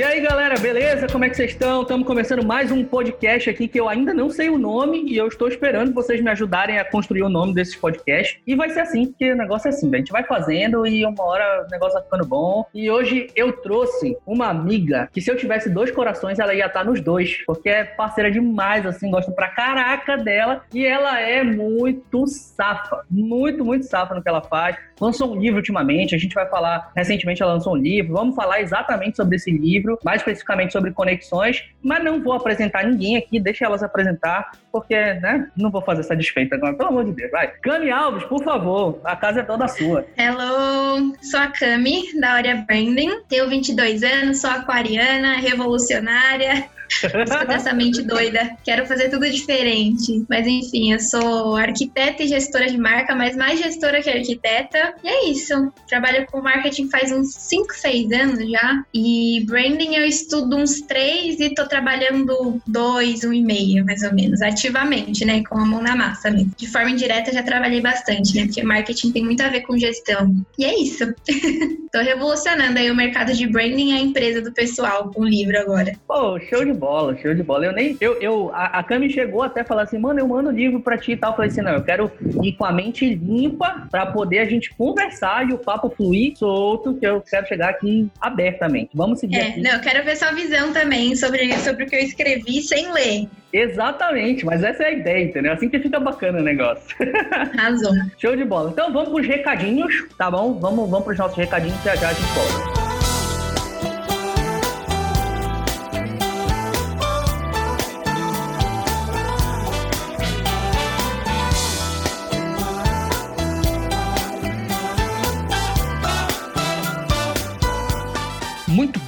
E aí, galera, beleza? Como é que vocês estão? Estamos começando mais um podcast aqui que eu ainda não sei o nome e eu estou esperando vocês me ajudarem a construir o nome desses podcasts. E vai ser assim, porque o negócio é assim, a gente vai fazendo e uma hora o negócio vai ficando bom. E hoje eu trouxe uma amiga que se eu tivesse dois corações, ela ia estar nos dois, porque é parceira demais, assim, gosto pra caraca dela. E ela é muito safa, muito, muito safa no que ela faz. Lançou um livro ultimamente, a gente vai falar, recentemente ela lançou um livro, vamos falar exatamente sobre esse livro livro, mais especificamente sobre conexões, mas não vou apresentar ninguém aqui, deixa elas apresentar, porque, né, não vou fazer essa desfeita agora, pelo amor de Deus, vai. Cami Alves, por favor, a casa é toda sua. Hello, sou a Cami, da Área Branding, tenho 22 anos, sou aquariana, revolucionária, Sou dessa mente doida. Quero fazer tudo diferente. Mas enfim, eu sou arquiteta e gestora de marca, mas mais gestora que arquiteta. E é isso. Trabalho com marketing faz uns 5, 6 anos já. E branding eu estudo uns 3 e tô trabalhando 2, 1 e meio, mais ou menos, ativamente, né? Com a mão na massa mesmo. De forma indireta já trabalhei bastante, né? Porque marketing tem muito a ver com gestão. E é isso. tô revolucionando aí o mercado de branding e a empresa do pessoal com o livro agora. Pô, show de bola, show de bola. Eu nem. Eu, eu, a, a Cami chegou até a falar assim, mano, eu mando livro pra ti e tal. Eu falei assim, não, eu quero ir com a mente limpa pra poder a gente conversar e o papo fluir solto, que eu quero chegar aqui abertamente. Vamos seguir. É, aqui. não, eu quero ver sua visão também sobre, sobre o que eu escrevi sem ler. Exatamente, mas essa é a ideia, entendeu? Assim que fica bacana o negócio. Razão. Show de bola. Então vamos pros recadinhos, tá bom? Vamos, vamos pros nossos recadinhos já a volta.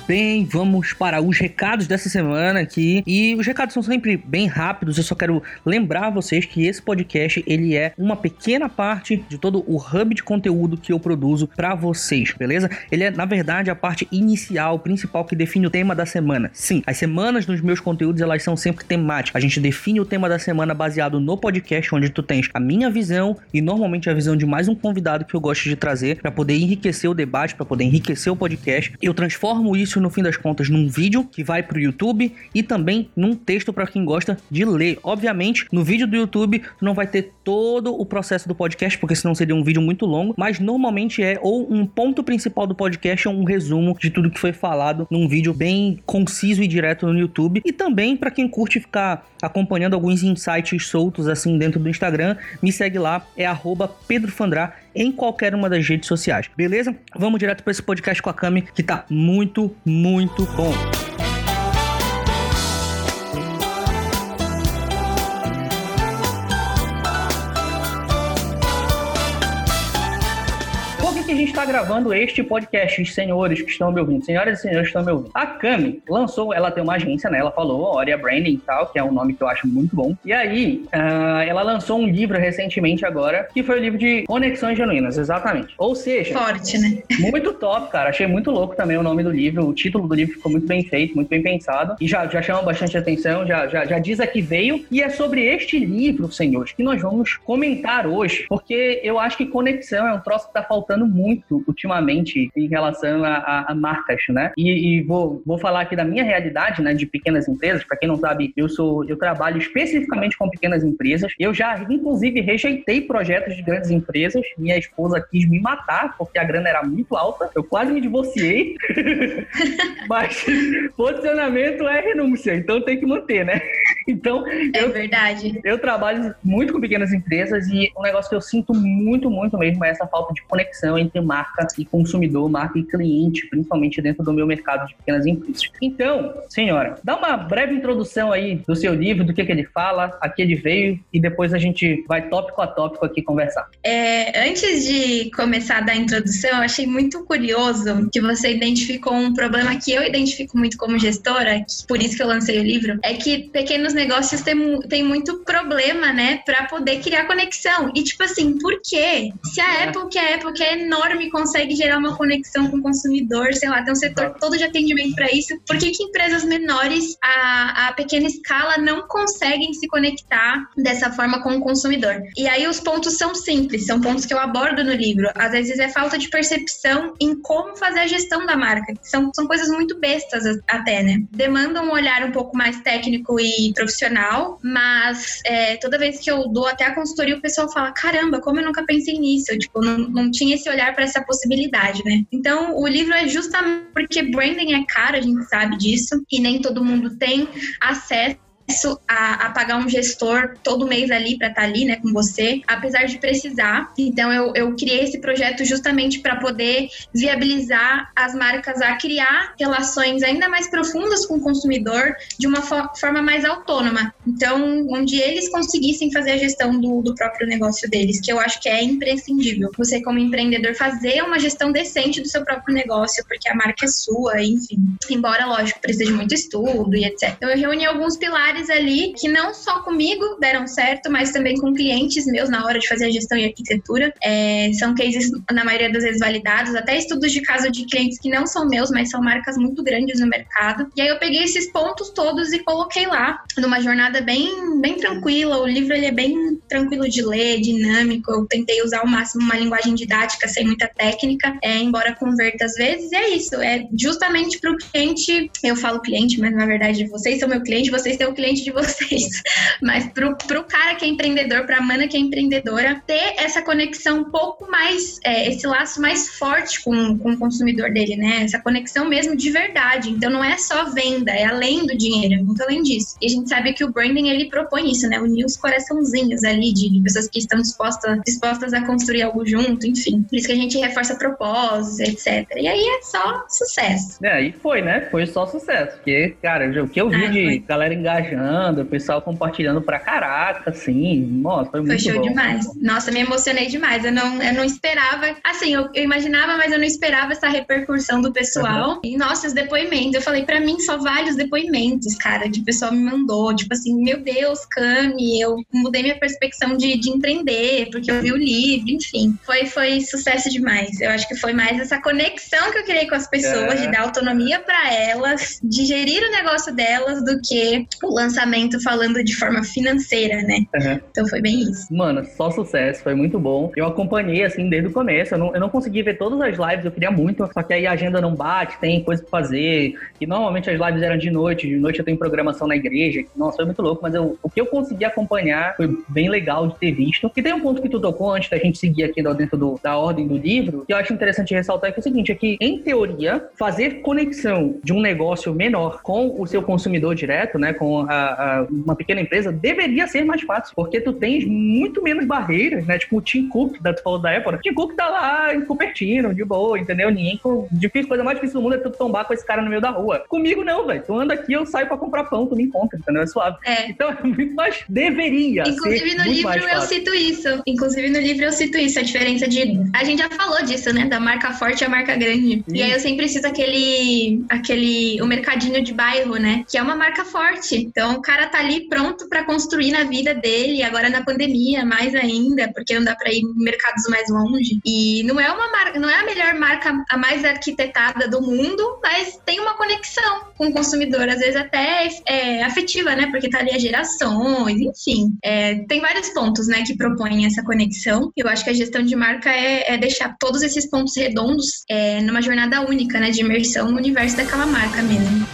Bem, vamos para os recados dessa semana aqui. E os recados são sempre bem rápidos. Eu só quero lembrar vocês que esse podcast ele é uma pequena parte de todo o hub de conteúdo que eu produzo para vocês, beleza? Ele é na verdade a parte inicial, principal que define o tema da semana. Sim, as semanas dos meus conteúdos elas são sempre temáticas. A gente define o tema da semana baseado no podcast, onde tu tens a minha visão e normalmente a visão de mais um convidado que eu gosto de trazer para poder enriquecer o debate, para poder enriquecer o podcast. Eu transformo transformo isso no fim das contas num vídeo que vai pro YouTube e também num texto para quem gosta de ler. Obviamente, no vídeo do YouTube tu não vai ter todo o processo do podcast, porque senão seria um vídeo muito longo, mas normalmente é ou um ponto principal do podcast ou um resumo de tudo que foi falado num vídeo bem conciso e direto no YouTube. E também para quem curte ficar acompanhando alguns insights soltos assim dentro do Instagram, me segue lá, é @pedrofandrá em qualquer uma das redes sociais. Beleza? Vamos direto para esse podcast com a Cami que tá muito, muito bom. Está gravando este podcast, senhores que estão me ouvindo, senhoras e senhores que estão me ouvindo. A Cami lançou, ela tem uma agência, né? Ela falou, Oria Branding e tal, que é um nome que eu acho muito bom. E aí, uh, ela lançou um livro recentemente agora, que foi o livro de Conexões Genuínas, exatamente. Ou seja... Forte, né? Muito top, cara. Achei muito louco também o nome do livro. O título do livro ficou muito bem feito, muito bem pensado. E já, já chama bastante atenção, já, já, já diz a que veio. E é sobre este livro, senhores, que nós vamos comentar hoje. Porque eu acho que conexão é um troço que tá faltando muito muito ultimamente em relação a, a, a marcas, né? E, e, vou, vou falar aqui da minha realidade, né, de pequenas empresas. Para quem não sabe, eu sou eu trabalho especificamente com pequenas empresas. Eu já inclusive rejeitei projetos de grandes empresas. Minha esposa quis me matar porque a grana era muito alta. Eu quase me divorciei. Mas posicionamento é renúncia, então tem que manter, né? Então, é eu, verdade. Eu trabalho muito com pequenas empresas e um negócio que eu sinto muito, muito mesmo é essa falta de conexão entre marca e consumidor, marca e cliente, principalmente dentro do meu mercado de pequenas empresas. Então, senhora, dá uma breve introdução aí do seu livro, do que, que ele fala, a que ele veio e depois a gente vai tópico a tópico aqui conversar. É, antes de começar a dar a introdução, eu achei muito curioso que você identificou um problema que eu identifico muito como gestora, por isso que eu lancei o livro, é que pequenos negócios têm, têm muito problema problema, né, para poder criar conexão. E tipo assim, por quê? Se a é. Apple, que a Apple que é enorme, consegue gerar uma conexão com o consumidor, sei lá, tem um setor todo de atendimento para isso, por que, que empresas menores a, a pequena escala não conseguem se conectar dessa forma com o consumidor? E aí os pontos são simples, são pontos que eu abordo no livro. Às vezes é falta de percepção em como fazer a gestão da marca. São, são coisas muito bestas até, né? Demandam um olhar um pouco mais técnico e profissional, mas é, toda vez que eu dou até a consultoria, o pessoal fala: caramba, como eu nunca pensei nisso? Eu, tipo, não, não tinha esse olhar para essa possibilidade, né? Então, o livro é justamente porque branding é caro, a gente sabe disso, e nem todo mundo tem acesso a, a, pagar um gestor todo mês ali para estar tá ali, né, com você, apesar de precisar. Então eu, eu criei esse projeto justamente para poder viabilizar as marcas a criar relações ainda mais profundas com o consumidor de uma fo forma mais autônoma. Então, onde eles conseguissem fazer a gestão do, do próprio negócio deles, que eu acho que é imprescindível. Você como empreendedor fazer uma gestão decente do seu próprio negócio, porque a marca é sua, enfim. Embora, lógico, precise de muito estudo e etc. Então eu reuni alguns pilares ali que não só comigo deram certo, mas também com clientes meus na hora de fazer a gestão e arquitetura. É, são cases, na maioria das vezes, validados, até estudos de caso de clientes que não são meus, mas são marcas muito grandes no mercado. E aí eu peguei esses pontos todos e coloquei lá, numa jornada bem, bem tranquila. O livro ele é bem tranquilo de ler, dinâmico. Eu tentei usar ao máximo uma linguagem didática sem muita técnica, é, embora converta às vezes. E é isso, é justamente para o cliente, eu falo cliente, mas na verdade vocês são meu cliente, vocês têm o cliente de vocês, mas pro, pro cara que é empreendedor, pra mana que é empreendedora, ter essa conexão um pouco mais, é, esse laço mais forte com, com o consumidor dele, né? Essa conexão mesmo de verdade. Então não é só venda, é além do dinheiro, é muito além disso. E a gente sabe que o branding ele propõe isso, né? Unir os coraçãozinhos ali de pessoas que estão dispostas, dispostas a construir algo junto, enfim. Por isso que a gente reforça propósitos, etc. E aí é só sucesso. É, aí foi, né? Foi só sucesso. Porque, cara, o que eu vi ah, de foi. galera engajando o pessoal compartilhando pra caraca, assim. Nossa, foi muito Foi show bom. demais. Nossa, me emocionei demais. Eu não, eu não esperava. Assim, eu, eu imaginava, mas eu não esperava essa repercussão do pessoal. Uhum. E, nossa, os depoimentos. Eu falei, pra mim, só vários depoimentos, cara, de pessoal me mandou. Tipo assim, meu Deus, Cami, eu mudei minha perspectiva de, de empreender, porque eu vi o livro, enfim. Foi, foi sucesso demais. Eu acho que foi mais essa conexão que eu criei com as pessoas, é. de dar autonomia para elas, de gerir o negócio delas, do que o lançamento falando de forma financeira, né? Uhum. Então foi bem isso. Mano, só sucesso, foi muito bom. Eu acompanhei, assim, desde o começo. Eu não, eu não consegui ver todas as lives, eu queria muito, só que aí a agenda não bate, tem coisa pra fazer. E normalmente as lives eram de noite, de noite eu tenho programação na igreja. Nossa, foi muito louco, mas eu, o que eu consegui acompanhar foi bem legal de ter visto. E tem um ponto que tu tocou antes da gente seguir aqui dentro do, da ordem do livro, que eu acho interessante ressaltar, que é o seguinte, é que, em teoria, fazer conexão de um negócio menor com o seu consumidor direto, né, com a, a, uma pequena empresa, deveria ser mais fácil, porque tu tens muito menos barreiras, né? Tipo o Tim Cook, da tu falou da Apple. Tim Cook tá lá em Cupertino, de boa, entendeu? Ninguém. Difícil, coisa mais difícil do mundo é tu tombar com esse cara no meio da rua. Comigo não, velho. Tu anda aqui, eu saio pra comprar pão, tu me encontra, entendeu? É suave. É. Então é muito mais. Deveria. Inclusive no livro eu cito isso. Inclusive no livro eu cito isso, a diferença de. A gente já falou disso, né? Da marca forte a marca grande. Sim. E aí eu sempre cito aquele. aquele. o mercadinho de bairro, né? Que é uma marca forte. Então, o cara tá ali pronto para construir na vida dele, agora na pandemia, mais ainda, porque não dá para ir em mercados mais longe. E não é uma marca, não é a melhor marca, a mais arquitetada do mundo, mas tem uma conexão com o consumidor, às vezes até é, afetiva, né? Porque tá ali as gerações, enfim. É, tem vários pontos, né, que propõem essa conexão. Eu acho que a gestão de marca é, é deixar todos esses pontos redondos é, numa jornada única, né, de imersão no universo daquela marca mesmo.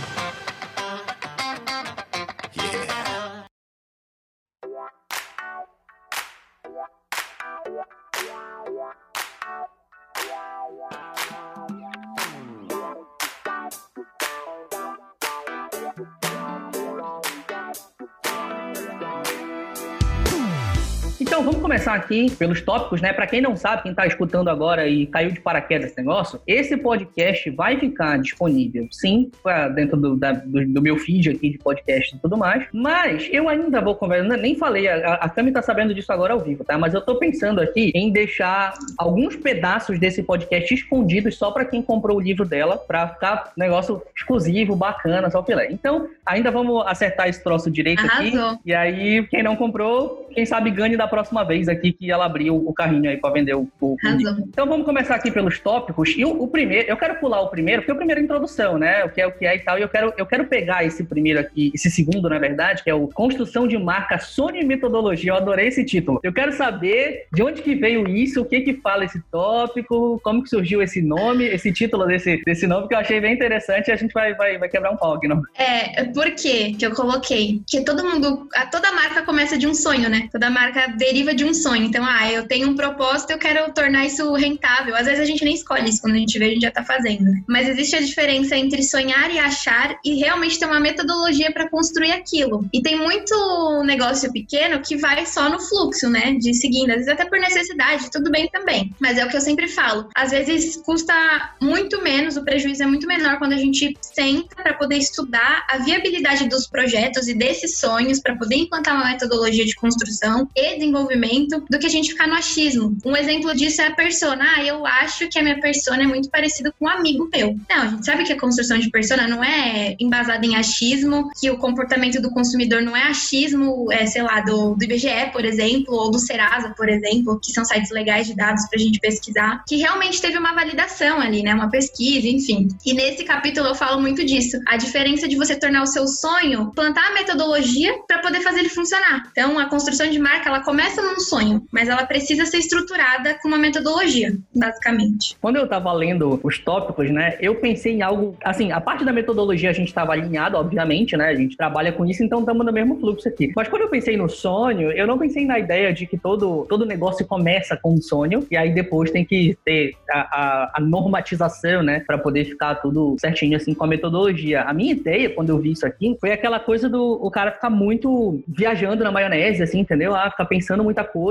Começar aqui pelos tópicos, né? Para quem não sabe, quem tá escutando agora e caiu de paraquedas esse negócio, esse podcast vai ficar disponível, sim, dentro do, da, do, do, meu feed aqui de podcast e tudo mais, mas eu ainda vou conversar, nem falei, a, a Cami tá sabendo disso agora ao vivo, tá? Mas eu tô pensando aqui em deixar alguns pedaços desse podcast escondidos só para quem comprou o livro dela, para ficar negócio exclusivo, bacana, só filé. Então, ainda vamos acertar esse troço direito Arrasou. aqui, e aí, quem não comprou, quem sabe ganhe da próxima vez aqui que ela abriu o carrinho aí para vender o, o, Então, vamos começar aqui pelos tópicos, e o, o primeiro, eu quero pular o primeiro, porque o primeiro é a introdução, né? O que é o que é e tal. E eu quero, eu quero pegar esse primeiro aqui, esse segundo, na verdade, que é o Construção de Marca Sony Metodologia. Eu adorei esse título. Eu quero saber de onde que veio isso, o que que fala esse tópico, como que surgiu esse nome, esse título desse, desse nome que eu achei bem interessante e a gente vai, vai, vai quebrar um pau aqui, não? É, por quê que eu coloquei? Que todo mundo, toda marca começa de um sonho, né? Toda marca deriva de um sonho. Então, ah, eu tenho um propósito, eu quero tornar isso rentável. Às vezes a gente nem escolhe isso, quando a gente vê, a gente já tá fazendo. Né? Mas existe a diferença entre sonhar e achar e realmente ter uma metodologia para construir aquilo. E tem muito negócio pequeno que vai só no fluxo, né? De seguindo, às vezes até por necessidade, tudo bem também. Mas é o que eu sempre falo. Às vezes custa muito menos, o prejuízo é muito menor quando a gente senta para poder estudar a viabilidade dos projetos e desses sonhos para poder implantar uma metodologia de construção e desenvolvimento do que a gente ficar no achismo. Um exemplo disso é a persona. Ah, eu acho que a minha persona é muito parecida com um amigo meu. Não, a gente sabe que a construção de persona não é embasada em achismo, que o comportamento do consumidor não é achismo, é, sei lá, do, do IBGE, por exemplo, ou do Serasa, por exemplo, que são sites legais de dados para a gente pesquisar, que realmente teve uma validação ali, né? Uma pesquisa, enfim. E nesse capítulo eu falo muito disso. A diferença de você tornar o seu sonho, plantar a metodologia para poder fazer ele funcionar. Então, a construção de marca, ela começa num sonho, mas ela precisa ser estruturada com uma metodologia, basicamente. Quando eu estava lendo os tópicos, né, eu pensei em algo, assim, a parte da metodologia a gente estava alinhado, obviamente, né, a gente trabalha com isso, então estamos no mesmo fluxo aqui. Mas quando eu pensei no sonho, eu não pensei na ideia de que todo, todo negócio começa com um sonho e aí depois tem que ter a, a, a normatização, né, para poder ficar tudo certinho, assim, com a metodologia. A minha ideia, quando eu vi isso aqui, foi aquela coisa do o cara ficar muito viajando na maionese, assim, entendeu? Ah, ficar pensando muita coisa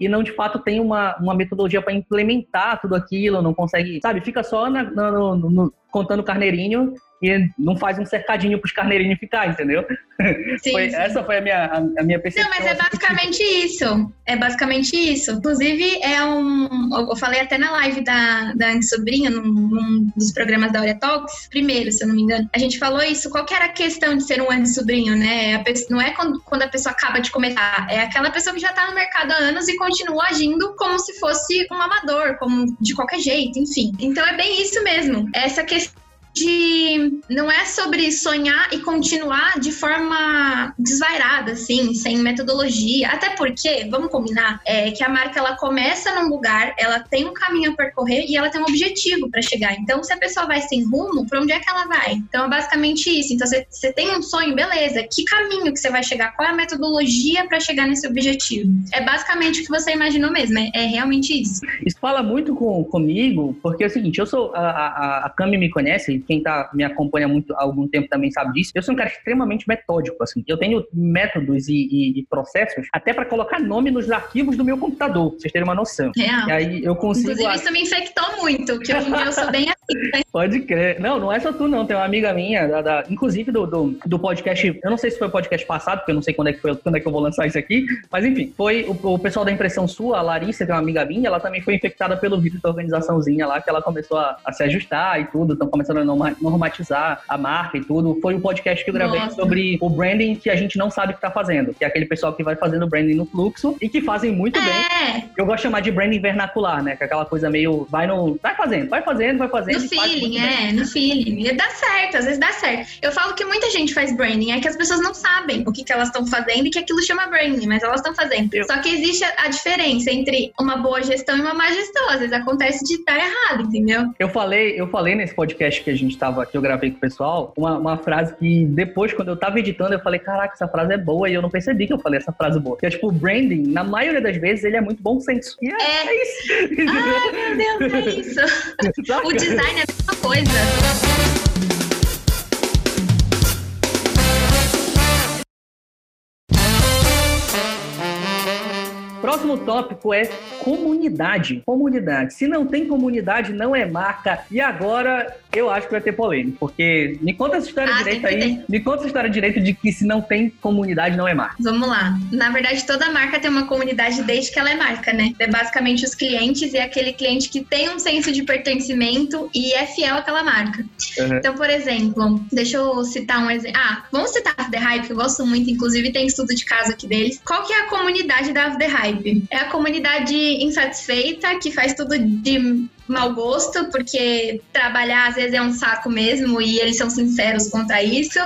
e não, de fato, tem uma, uma metodologia para implementar tudo aquilo, não consegue, sabe? Fica só na, no, no, contando carneirinho e não faz um cercadinho para os carneirinhos ficar, entendeu? Sim, foi, sim. Essa foi a minha, a, minha percepção. Não, mas é basicamente isso. É basicamente isso. Inclusive, é um. Eu falei até na live da, da Anne Sobrinha, num, num dos programas da Aurea Talks, primeiro, se eu não me engano. A gente falou isso. Qual que era a questão de ser um Anne Sobrinho, né? A pessoa, não é quando, quando a pessoa acaba de começar, é aquela pessoa que já está no mercado há anos e continua agindo como se fosse um amador, como de qualquer jeito, enfim. Então é bem isso mesmo. Essa questão de não é sobre sonhar e continuar de forma desvairada, assim, sem metodologia. Até porque, vamos combinar, é que a marca ela começa num lugar, ela tem um caminho a percorrer e ela tem um objetivo para chegar. Então, se a pessoa vai sem rumo, para onde é que ela vai? Então, é basicamente isso. Então, você tem um sonho, beleza? Que caminho que você vai chegar? Qual é a metodologia para chegar nesse objetivo? É basicamente o que você imaginou mesmo. É, é realmente isso. Isso fala muito com, comigo, porque é o seguinte, eu sou a, a, a Cami me conhece quem tá, me acompanha muito há algum tempo também sabe disso. Eu sou um cara extremamente metódico, assim. Eu tenho métodos e, e, e processos até para colocar nome nos arquivos do meu computador, pra vocês terem uma noção. Real. E aí eu consigo. Inclusive, isso me infectou muito, que hoje em dia eu sou bem assim. Né? Pode crer. Não, não é só tu, não. Tem uma amiga minha, da, da, inclusive do, do, do, podcast. Eu não sei se foi o podcast passado, porque eu não sei quando é que foi, quando é que eu vou lançar isso aqui. Mas enfim, foi o, o pessoal da impressão sua, a Larissa, que é uma amiga minha, ela também foi infectada pelo vírus da organizaçãozinha lá, que ela começou a, a se ajustar e tudo, estão começando a normatizar a marca e tudo. Foi um podcast que eu gravei Nossa. sobre o branding que a gente não sabe o que tá fazendo, que é aquele pessoal que vai fazendo branding no fluxo e que fazem muito é. bem. Eu gosto de chamar de branding vernacular, né? Que é aquela coisa meio vai no. Vai fazendo, vai fazendo, vai fazendo. No feeling, é, no feeling. E dá certo, às vezes dá certo. Eu falo que muita gente faz branding, é que as pessoas não sabem o que, que elas estão fazendo e que aquilo chama branding, mas elas estão fazendo. Só que existe a, a diferença entre uma boa gestão e uma má gestão. Às vezes acontece de estar errado, entendeu? Eu falei, eu falei nesse podcast que a gente tava, que eu gravei com o pessoal, uma, uma frase que depois, quando eu tava editando, eu falei, caraca, essa frase é boa, e eu não percebi que eu falei essa frase boa. Que é tipo, o branding, na maioria das vezes, ele é muito bom senso. E é, é. é isso. Ai, meu Deus, é isso. o design é a mesma coisa. Próximo tópico é comunidade. Comunidade. Se não tem comunidade, não é marca. E agora eu acho que vai ter polêmica, porque me conta essa história Ah, direita sempre aí. tem. Me conta essa história direita de que se não tem comunidade, não é marca. Vamos lá. Na verdade, toda marca tem uma comunidade desde que ela é marca, né? É basicamente os clientes e aquele cliente que tem um senso de pertencimento e é fiel àquela marca. Uhum. Então, por exemplo, deixa eu citar um exemplo. Ah, vamos citar a The Hype, que eu gosto muito, inclusive tem estudo de caso aqui deles. Qual que é a comunidade da The Hype? É a comunidade insatisfeita, que faz tudo de mau gosto, porque trabalhar às vezes é um saco mesmo e eles são sinceros quanto a isso.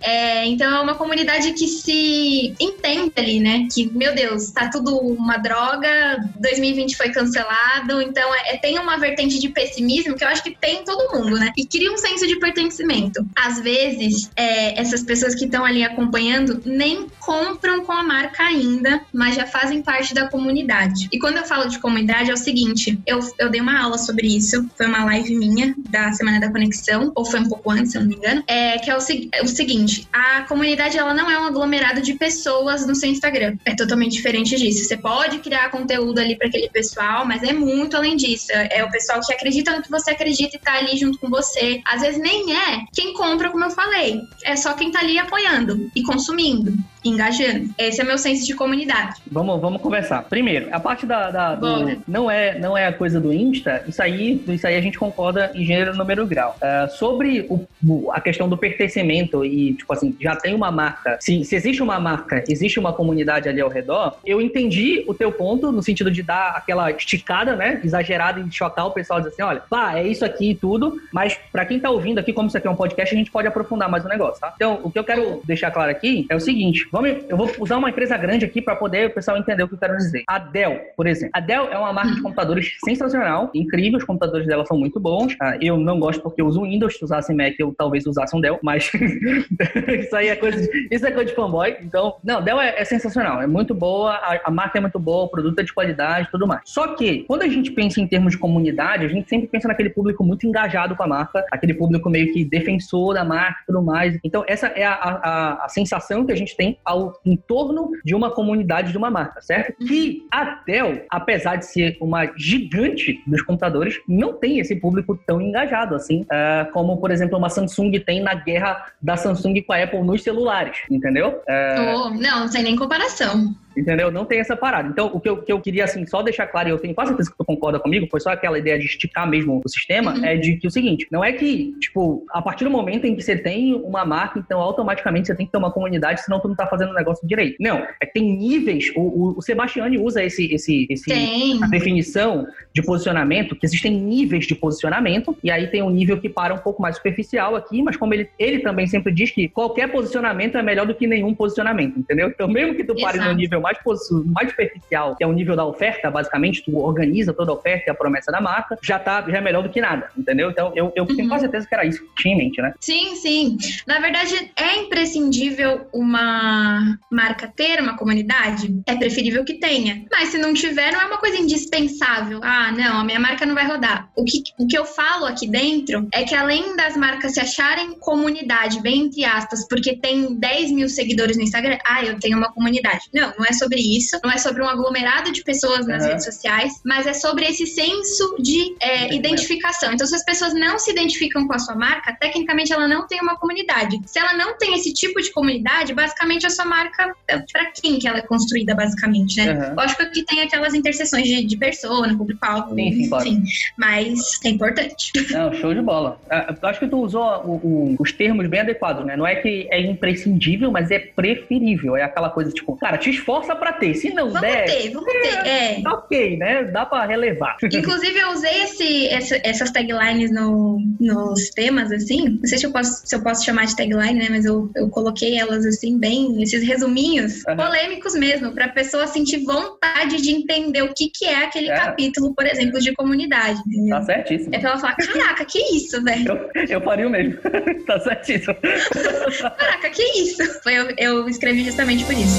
É, então é uma comunidade que se entende ali, né? Que, meu Deus, tá tudo uma droga, 2020 foi cancelado, então é, tem uma vertente de pessimismo que eu acho que tem em todo mundo, né? E cria um senso de pertencimento. Às vezes, é, essas pessoas que estão ali acompanhando nem compram com a marca ainda, mas já fazem parte da comunidade. E quando eu falo de comunidade, é o seguinte: eu, eu dei uma aula sobre isso, foi uma live minha da Semana da Conexão, ou foi um pouco antes, se eu não me engano. É que é o, é o seguinte: a comunidade ela não é um aglomerado de pessoas no seu Instagram. É totalmente diferente disso. Você pode criar conteúdo ali para aquele pessoal, mas é muito além disso. É o pessoal que acredita no que você acredita e tá ali junto com você. Às vezes nem é quem compra, como eu falei. É só quem tá ali apoiando e consumindo, engajando. Esse é meu senso de comunidade. Vamos, vamos conversar. Primeiro, a parte da, da- do- não é não é a coisa do Insta. Isso aí, isso aí a gente concorda em gênero, número grau. Ah, sobre o- a questão do pertencimento e tipo assim, já tem uma marca. Se, se existe uma marca, existe uma comunidade ali ao redor. Eu entendi o teu ponto no sentido de dar aquela esticada, né, exagerada e chocar o pessoal dizer assim, olha, pá, é isso aqui e tudo. Mas pra quem tá ouvindo aqui, como isso aqui é um podcast, a gente pode aprofundar mais o negócio, tá? Então, o que eu quero deixar claro aqui é o seguinte: vamos, eu vou usar uma empresa grande aqui para poder o pessoal entender o que eu quero dizer. A Dell, por exemplo. A Dell é uma marca de computadores sensacional, incrível. Os computadores dela são muito bons. Ah, eu não gosto porque eu uso Windows. Se usasse Mac, eu talvez usasse um Dell, mas isso aí é coisa de, isso é coisa de fanboy. Então, não, Dell é, é sensacional, é muito boa, a, a marca é muito boa, o produto é de qualidade, tudo mais. Só que quando a gente pensa em termos de comunidade, a gente sempre pensa naquele público muito engajado com a marca, aquele público meio que defensor da marca tudo mais. Então, essa é a, a, a sensação que a gente tem ao em torno de uma comunidade de uma marca, certo? Que a Dell, apesar de ser uma gigante dos computadores, não tem esse público tão engajado assim, ah, como, por exemplo, uma Samsung tem na guerra da Samsung com a Apple nos celulares, entendeu? Ah, Oh, não, tem nem comparação. Entendeu? Não tem essa parada. Então, o que eu, que eu queria, assim, só deixar claro, e eu tenho quase certeza que tu concorda comigo, foi só aquela ideia de esticar mesmo o sistema, Uhum. é de que o seguinte, não é que, tipo, a partir do momento em que você tem uma marca, então automaticamente você tem que ter uma comunidade, senão tu não tá fazendo o negócio direito. Não, é que tem níveis, o, o, o Sebastiani usa esse, esse, esse, Tem. a definição de posicionamento, que existem níveis de posicionamento, e aí tem um nível que para um pouco mais superficial aqui, mas como ele, ele também sempre diz que qualquer posicionamento é melhor do que nenhum posicionamento, entendeu? Então, mesmo que tu pare no Exato. nível mais, mais superficial, que é o nível da oferta, basicamente, tu organiza toda a oferta e a promessa da marca, já tá já é melhor do que nada, entendeu? Então, eu, eu tenho Uhum. quase certeza que era isso que tinha em mente, né? Sim, sim. Na verdade, é imprescindível uma marca ter uma comunidade? É preferível que tenha. Mas se não tiver, não é uma coisa indispensável. Ah, não, a minha marca não vai rodar. O que, o que eu falo aqui dentro é que além das marcas se acharem comunidade, bem entre aspas, porque tem 10 mil seguidores no Instagram, ah, eu tenho uma comunidade. Não, não é sobre isso. Não é sobre um aglomerado de pessoas nas Uhum. redes sociais, mas é sobre esse senso de é, identificação. Então, se as pessoas não se identificam com a sua marca, tecnicamente ela não tem uma comunidade. Se ela não tem esse tipo de comunidade, basicamente a sua marca, é para quem que ela é construída, basicamente, né? Uhum. Lógico que tem aquelas interseções de, de persona, público-alvo, sim, claro. enfim, mas é importante. Não, show de bola. Ah, Eu acho que tu usou o- o- os termos bem adequados, né? Não é que é imprescindível, mas é preferível. É aquela coisa tipo, cara, te esforça pra ter. Se não Vamos der, ter, vamos ter. É. tá ok, né? Dá pra relevar. Inclusive, eu usei esse, essa- essas taglines no, nos temas, assim. Não sei se eu posso, se eu posso chamar de tagline, né? Mas eu, eu coloquei elas, assim, bem... Esses resuminhos Aham. polêmicos mesmo, pra pessoa sentir vontade de entender o que, que é aquele É. capítulo, por exemplo, de comunidade, entendeu? Tá certíssimo. É pra ela falar, caraca, que isso, velho? Eu, eu faria o mesmo. tá certíssimo. Caraca, que isso? Foi, eu, eu escrevi justamente por isso.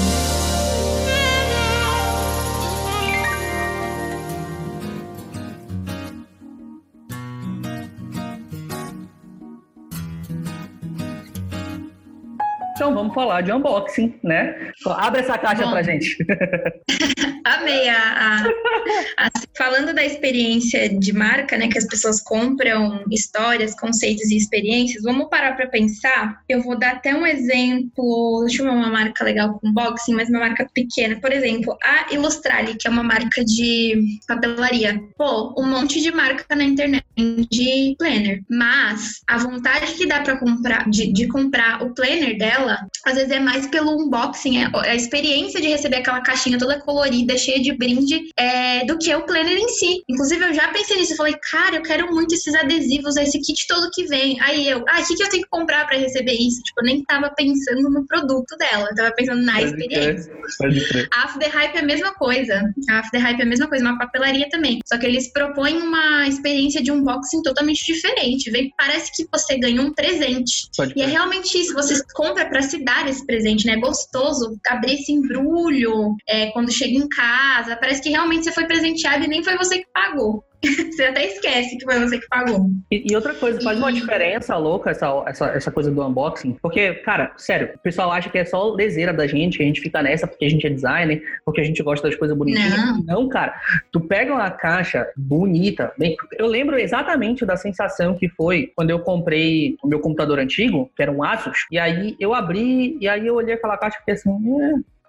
Então vamos falar de unboxing, né? Abre essa caixa Bom, pra gente. Amei a, a, a, falando da experiência de marca, né, que as pessoas compram histórias, conceitos e experiências. Vamos parar para pensar. Eu vou dar até um exemplo. Deixa eu ver uma marca legal com unboxing, mas uma marca pequena. Por exemplo, a Illustrali, que é uma marca de papelaria. Pô, um monte de marca na internet de planner, mas a vontade que dá para comprar de, de comprar o planner dela, às vezes é mais pelo unboxing, é a experiência de receber aquela caixinha toda colorida, cheia de brinde, é, do que o planner em si. Inclusive, eu já pensei nisso. Eu falei, cara, eu quero muito esses adesivos, esse kit todo que vem. Aí eu, ah, o que, que eu tenho que comprar para receber isso? Tipo, eu nem tava pensando no produto dela, eu tava pensando na pode experiência. Crer, a After Hype é a mesma coisa. A After Hype é a mesma coisa, uma papelaria também. Só que eles propõem uma experiência de unboxing totalmente diferente. Vem, parece que você ganhou um presente. Pode e é realmente isso. Você compra para se dar esse presente, né? É gostoso abrir esse embrulho é, quando chega em casa. Parece que realmente você foi presenteado e nem foi você que pagou. Você até esquece que foi você que pagou. E, e outra coisa, faz uma diferença louca essa, essa, essa coisa do unboxing. Porque, cara, sério, o pessoal acha que é só leseira da gente, que a gente fica nessa porque a gente é designer, porque a gente gosta das coisas bonitinhas. Não, Não cara. Tu pega uma caixa bonita. Bem, eu lembro exatamente da sensação que foi quando eu comprei o meu computador antigo, que era um Asus, e aí eu abri, e aí eu olhei aquela caixa e fiquei assim,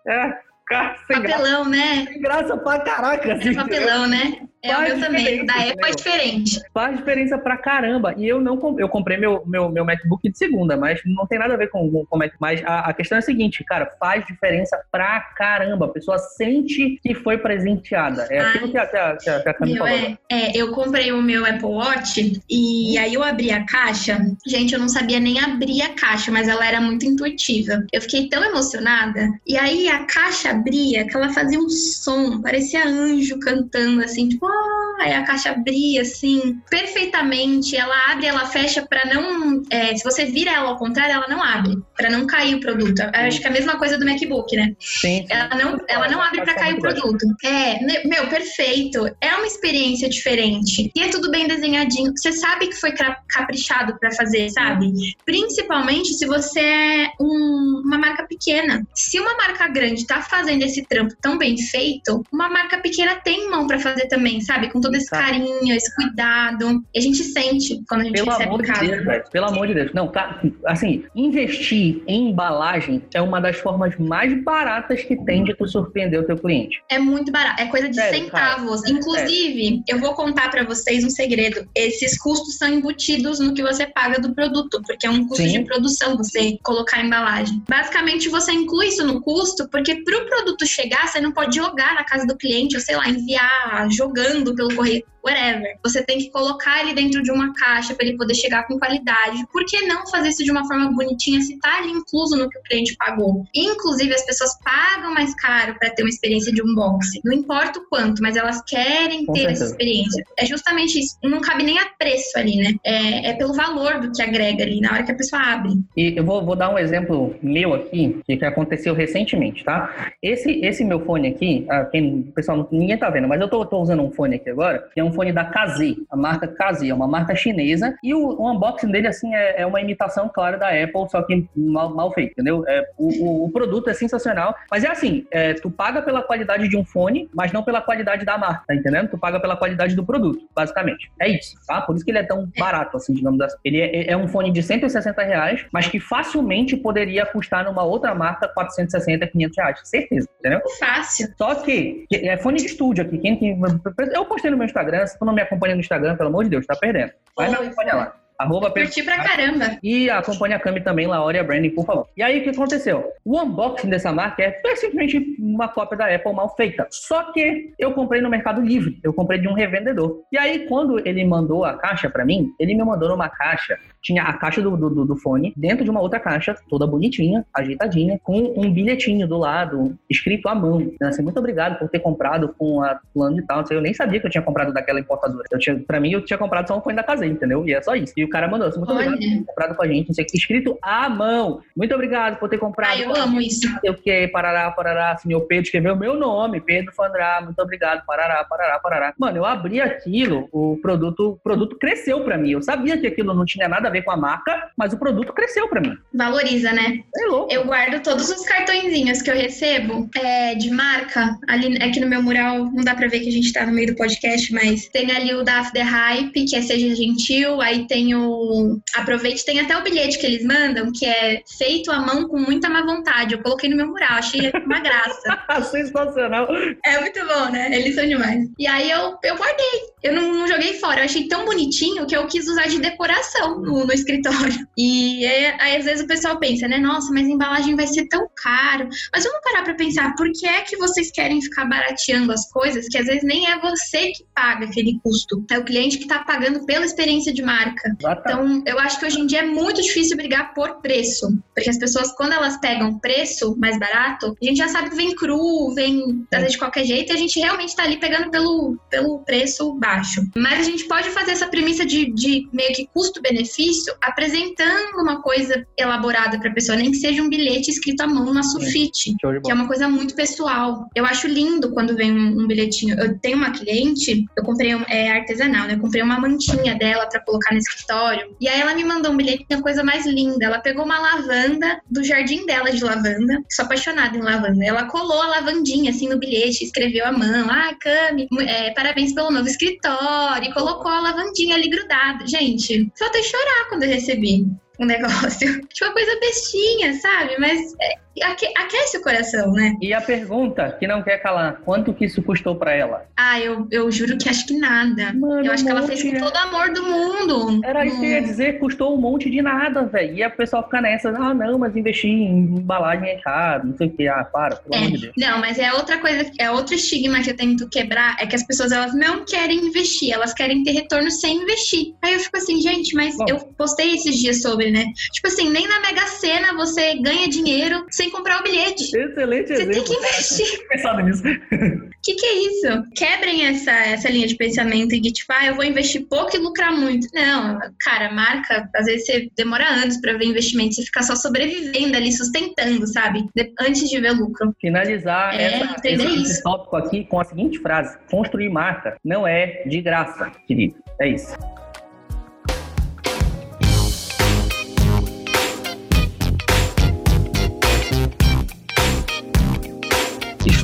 é, é Cara, papelão, graça, né? Sem graça pra caraca. Assim, é papelão, né? É Faz o meu também. Da Apple é diferente. Faz diferença pra caramba. E eu não eu comprei meu, meu, meu MacBook de segunda, mas não tem nada a ver com, com Mac. Mas a, a questão é a seguinte, cara, faz diferença pra caramba. A pessoa sente que foi presenteada. É Ai, aquilo que a, que a, que a Camila falou. É, é, eu comprei o meu Apple Watch e aí eu abri a caixa. Gente, eu não sabia nem abrir a caixa, mas ela era muito intuitiva. Eu fiquei tão emocionada. E aí a caixa abria, que ela fazia um som, parecia anjo cantando, assim, tipo, ah, aí a caixa abria, assim, perfeitamente. Ela abre, ela fecha para não. É, se você vira ela ao contrário, ela não abre, para não cair o produto. Eu acho que é a mesma coisa do MacBook, né? Sim. Ela não, ela não abre para cair o produto. É, meu, perfeito. É uma experiência diferente. E é tudo bem desenhadinho. Você sabe que foi caprichado para fazer, sabe? Principalmente se você é um, uma marca pequena. Se uma marca grande tá fazendo fazendo esse trampo tão bem feito, uma marca pequena tem mão para fazer também, sabe? Com todo esse carinho, esse cuidado. E a gente sente quando a gente Pelo recebe amor em casa. De Deus. Pelo amor de Deus. Não, tá, assim, investir em embalagem é uma das formas mais baratas que tem de tu surpreender o teu cliente. É muito barato. É coisa de Sério, centavos. Cara. Inclusive, eu vou contar para vocês um segredo. Esses custos são embutidos no que você paga do produto, porque é um custo Sim. de produção você colocar a embalagem. Basicamente, você inclui isso no custo, porque pro produto chegar, você não pode jogar na casa do cliente, ou sei lá, enviar jogando pelo correio whatever. Você tem que colocar ele dentro de uma caixa para ele poder chegar com qualidade. Por que não fazer isso de uma forma bonitinha se tá ali incluso no que o cliente pagou? Inclusive, as pessoas pagam mais caro para ter uma experiência de unboxing. Não importa o quanto, mas elas querem com ter certeza. essa experiência. É justamente isso. Não cabe nem a preço ali, né? É, é, pelo valor do que agrega ali na hora que a pessoa abre. E eu vou, vou dar um exemplo meu aqui, que aconteceu recentemente, tá? Esse, esse meu fone aqui, ah, quem, pessoal, ninguém tá vendo, mas eu tô, tô usando um fone aqui agora, que é um fone da Kazi, a marca Kazi, é uma marca chinesa, e o, o unboxing dele, assim, é, é, uma imitação, claro, da Apple, só que mal, mal feito, entendeu? É, o, o, produto é sensacional, mas é assim, é, tu paga pela qualidade de um fone, mas não pela qualidade da marca, tá entendendo? Tu paga pela qualidade do produto, basicamente. É isso, tá? Por isso que ele é tão barato, assim, digamos assim. Ele é, é um fone de 160 reais, mas que facilmente poderia custar numa outra marca 460, 500 reais. Certeza, entendeu? Fácil. Só que, é fone de estúdio aqui. Quem, eu postei no meu Instagram, se tu não me acompanha no Instagram, pelo amor de Deus, tá perdendo. Vai me acompanhar lá. Arroba Curti pra caramba. E acompanhe a Cami também, Laura Branding, por favor. E aí, o que aconteceu? O unboxing dessa marca é simplesmente uma cópia da Apple mal feita. Só que eu comprei no Mercado Livre. Eu comprei de um revendedor. E aí, quando ele mandou a caixa para mim, ele me mandou numa caixa. Tinha a caixa do, do, do, fone dentro de uma outra caixa, toda bonitinha, ajeitadinha, com um bilhetinho do lado, escrito à mão. Então, assim, muito obrigado por ter comprado com a plano e tal. Eu nem sabia que eu tinha comprado daquela importadora. Eu tinha, pra mim, eu tinha comprado só um fone da casa, entendeu? E é só isso. E o cara mandou assim, muito Olha. obrigado por ter comprado com a gente, não sei o que, escrito à mão. Muito obrigado por ter comprado. Ah, eu amo isso. O que, parará, parará, assim, o Pedro escreveu meu nome, Pedro Fandrá, muito obrigado, parará, parará, parará. Mano, eu abri aquilo, o produto, o produto cresceu pra mim. Eu sabia que aquilo não tinha nada a ver com a marca, mas o produto cresceu pra mim. Valoriza, né? É louco. Eu guardo todos os cartõezinhos que eu recebo é, de marca. Ali aqui no meu mural, não dá pra ver que a gente tá no meio do podcast, mas tem ali o da After Hype, que é Seja Gentil. Aí tem o Aproveite, tem até o bilhete que eles mandam, que é feito à mão com muita má vontade. Eu coloquei no meu mural, achei uma graça. Sensacional. É muito bom, né? Eles são demais. E aí eu, eu guardei. Eu não, não joguei fora. Eu achei tão bonitinho que eu quis usar de decoração no, no escritório. E aí, aí, às vezes o pessoal pensa, né? Nossa, mas a embalagem vai ser tão caro. Mas vamos parar pra pensar, por que é que vocês querem ficar barateando as coisas que às vezes nem é você que paga aquele custo? É o cliente que tá pagando pela experiência de marca. Então, eu acho que hoje em dia é muito difícil brigar por preço. Porque as pessoas, quando elas pegam preço mais barato, a gente já sabe que vem cru, vem de qualquer jeito, e a gente realmente tá ali pegando pelo, pelo preço baixo. Mas a gente pode fazer essa premissa de, de meio que custo-benefício apresentando uma coisa elaborada pra pessoa, nem que seja um bilhete escrito à mão na sulfite, de que é uma coisa muito pessoal. Eu acho lindo quando vem um, um bilhetinho. Eu tenho uma cliente, eu comprei um, é artesanal, né? Eu comprei uma mantinha dela pra colocar no escritório. E aí ela me mandou um bilhete, a coisa mais linda. Ela pegou uma lavanda do jardim dela de lavanda. Sou apaixonada em lavanda. Ela colou a lavandinha assim no bilhete, escreveu à mão. Ah, Cami, é, parabéns pelo novo escritório. E colocou a lavandinha ali grudada. Gente, faltei chorar quando eu recebi um negócio. Tipo, uma coisa bestinha, sabe? Mas é, aque- aquece o coração, né? E a pergunta que não quer calar, quanto que isso custou pra ela? Ah, eu, eu juro que acho que nada. Mano, eu acho que ela fez com todo o amor do mundo. Era isso que eu ia Hum. dizer, custou um monte de nada, velho. E a pessoa fica nessa, ah, não, mas investir em embalagem é caro, não sei o que. Ah, para, pelo amor de É, Deus. não, mas é outra coisa, é outro estigma que eu tento quebrar, é que as pessoas elas não querem investir, elas querem ter retorno sem investir. Aí eu fico assim, gente, mas Bom. eu postei esses dias sobre, né? Tipo assim, nem na Mega Sena você ganha dinheiro sem comprar o bilhete. Excelente Você tem exemplo. que investir. Pensado nisso. O que, que é isso? Quebrem essa, essa linha de pensamento de tipo, ah, eu vou investir pouco e lucrar muito. Não, cara, marca, às vezes você demora anos pra ver investimento, você fica só sobrevivendo ali, sustentando, sabe? De- antes de ver lucro. Finalizar É, essa, esse, isso. esse tópico aqui com a seguinte frase: construir marca não é de graça, querido. É isso.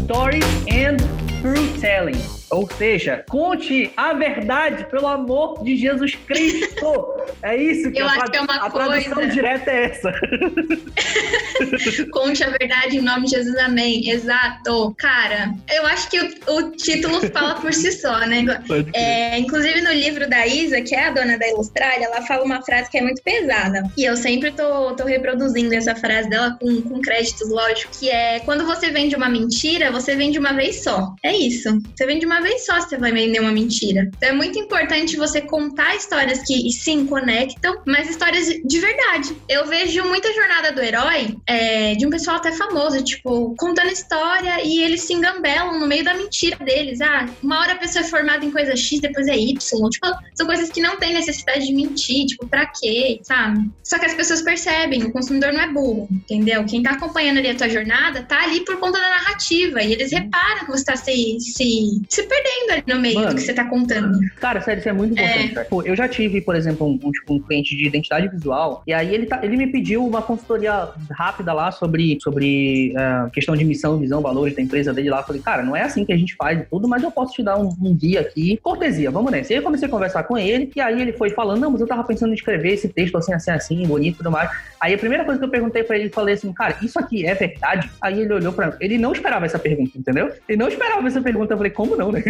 stories and through telling. Ou seja, conte a verdade pelo amor de Jesus Cristo. É isso que Eu a, acho que é uma a tradução coisa. direta é essa. Conte a verdade em nome de Jesus, amém. Exato. Cara, eu acho que o, o título fala por si só, né? É, inclusive no livro da Isa, que é a dona da Ilustralha, ela fala uma frase que é muito pesada. E eu sempre tô, tô reproduzindo essa frase dela com, com créditos, lógico, que é quando você vende uma mentira, você vende uma vez só. É isso. Você vende uma vez só, você vai vender uma mentira. Então é muito importante você contar histórias que sim conectam, mas histórias de verdade. Eu vejo muita jornada do herói é, de um pessoal até famoso, tipo, contando história e eles se engambelam no meio da mentira deles. Ah, uma hora a pessoa é formada em coisa X, depois é Y. Tipo, são coisas que não tem necessidade de mentir, tipo, pra quê, sabe? Só que as pessoas percebem, o consumidor não é burro, entendeu? Quem tá acompanhando ali a tua jornada tá ali por conta da narrativa e eles reparam que você tá se, se, se perdendo ali no meio Mano. do que você tá contando. Cara, sério, isso é muito importante. É. cara. Pô, eu já tive, por exemplo, um, tipo, um cliente de identidade visual, e aí ele, tá, ele me pediu uma consultoria rápida lá sobre, sobre ah, questão de missão, visão, valores da empresa dele lá. Eu falei, cara, não é assim que a gente faz e tudo, mas eu posso te dar um, um guia aqui. Cortesia, vamos nessa. E aí eu comecei a conversar com ele, e aí ele foi falando, não, mas eu tava pensando em escrever esse texto assim, assim, assim, bonito e tudo mais. Aí a primeira coisa que eu perguntei pra ele, falei assim, cara, isso aqui é verdade? Aí ele olhou pra mim, ele não esperava essa pergunta, entendeu? Ele não esperava essa pergunta. Eu falei, como não, né?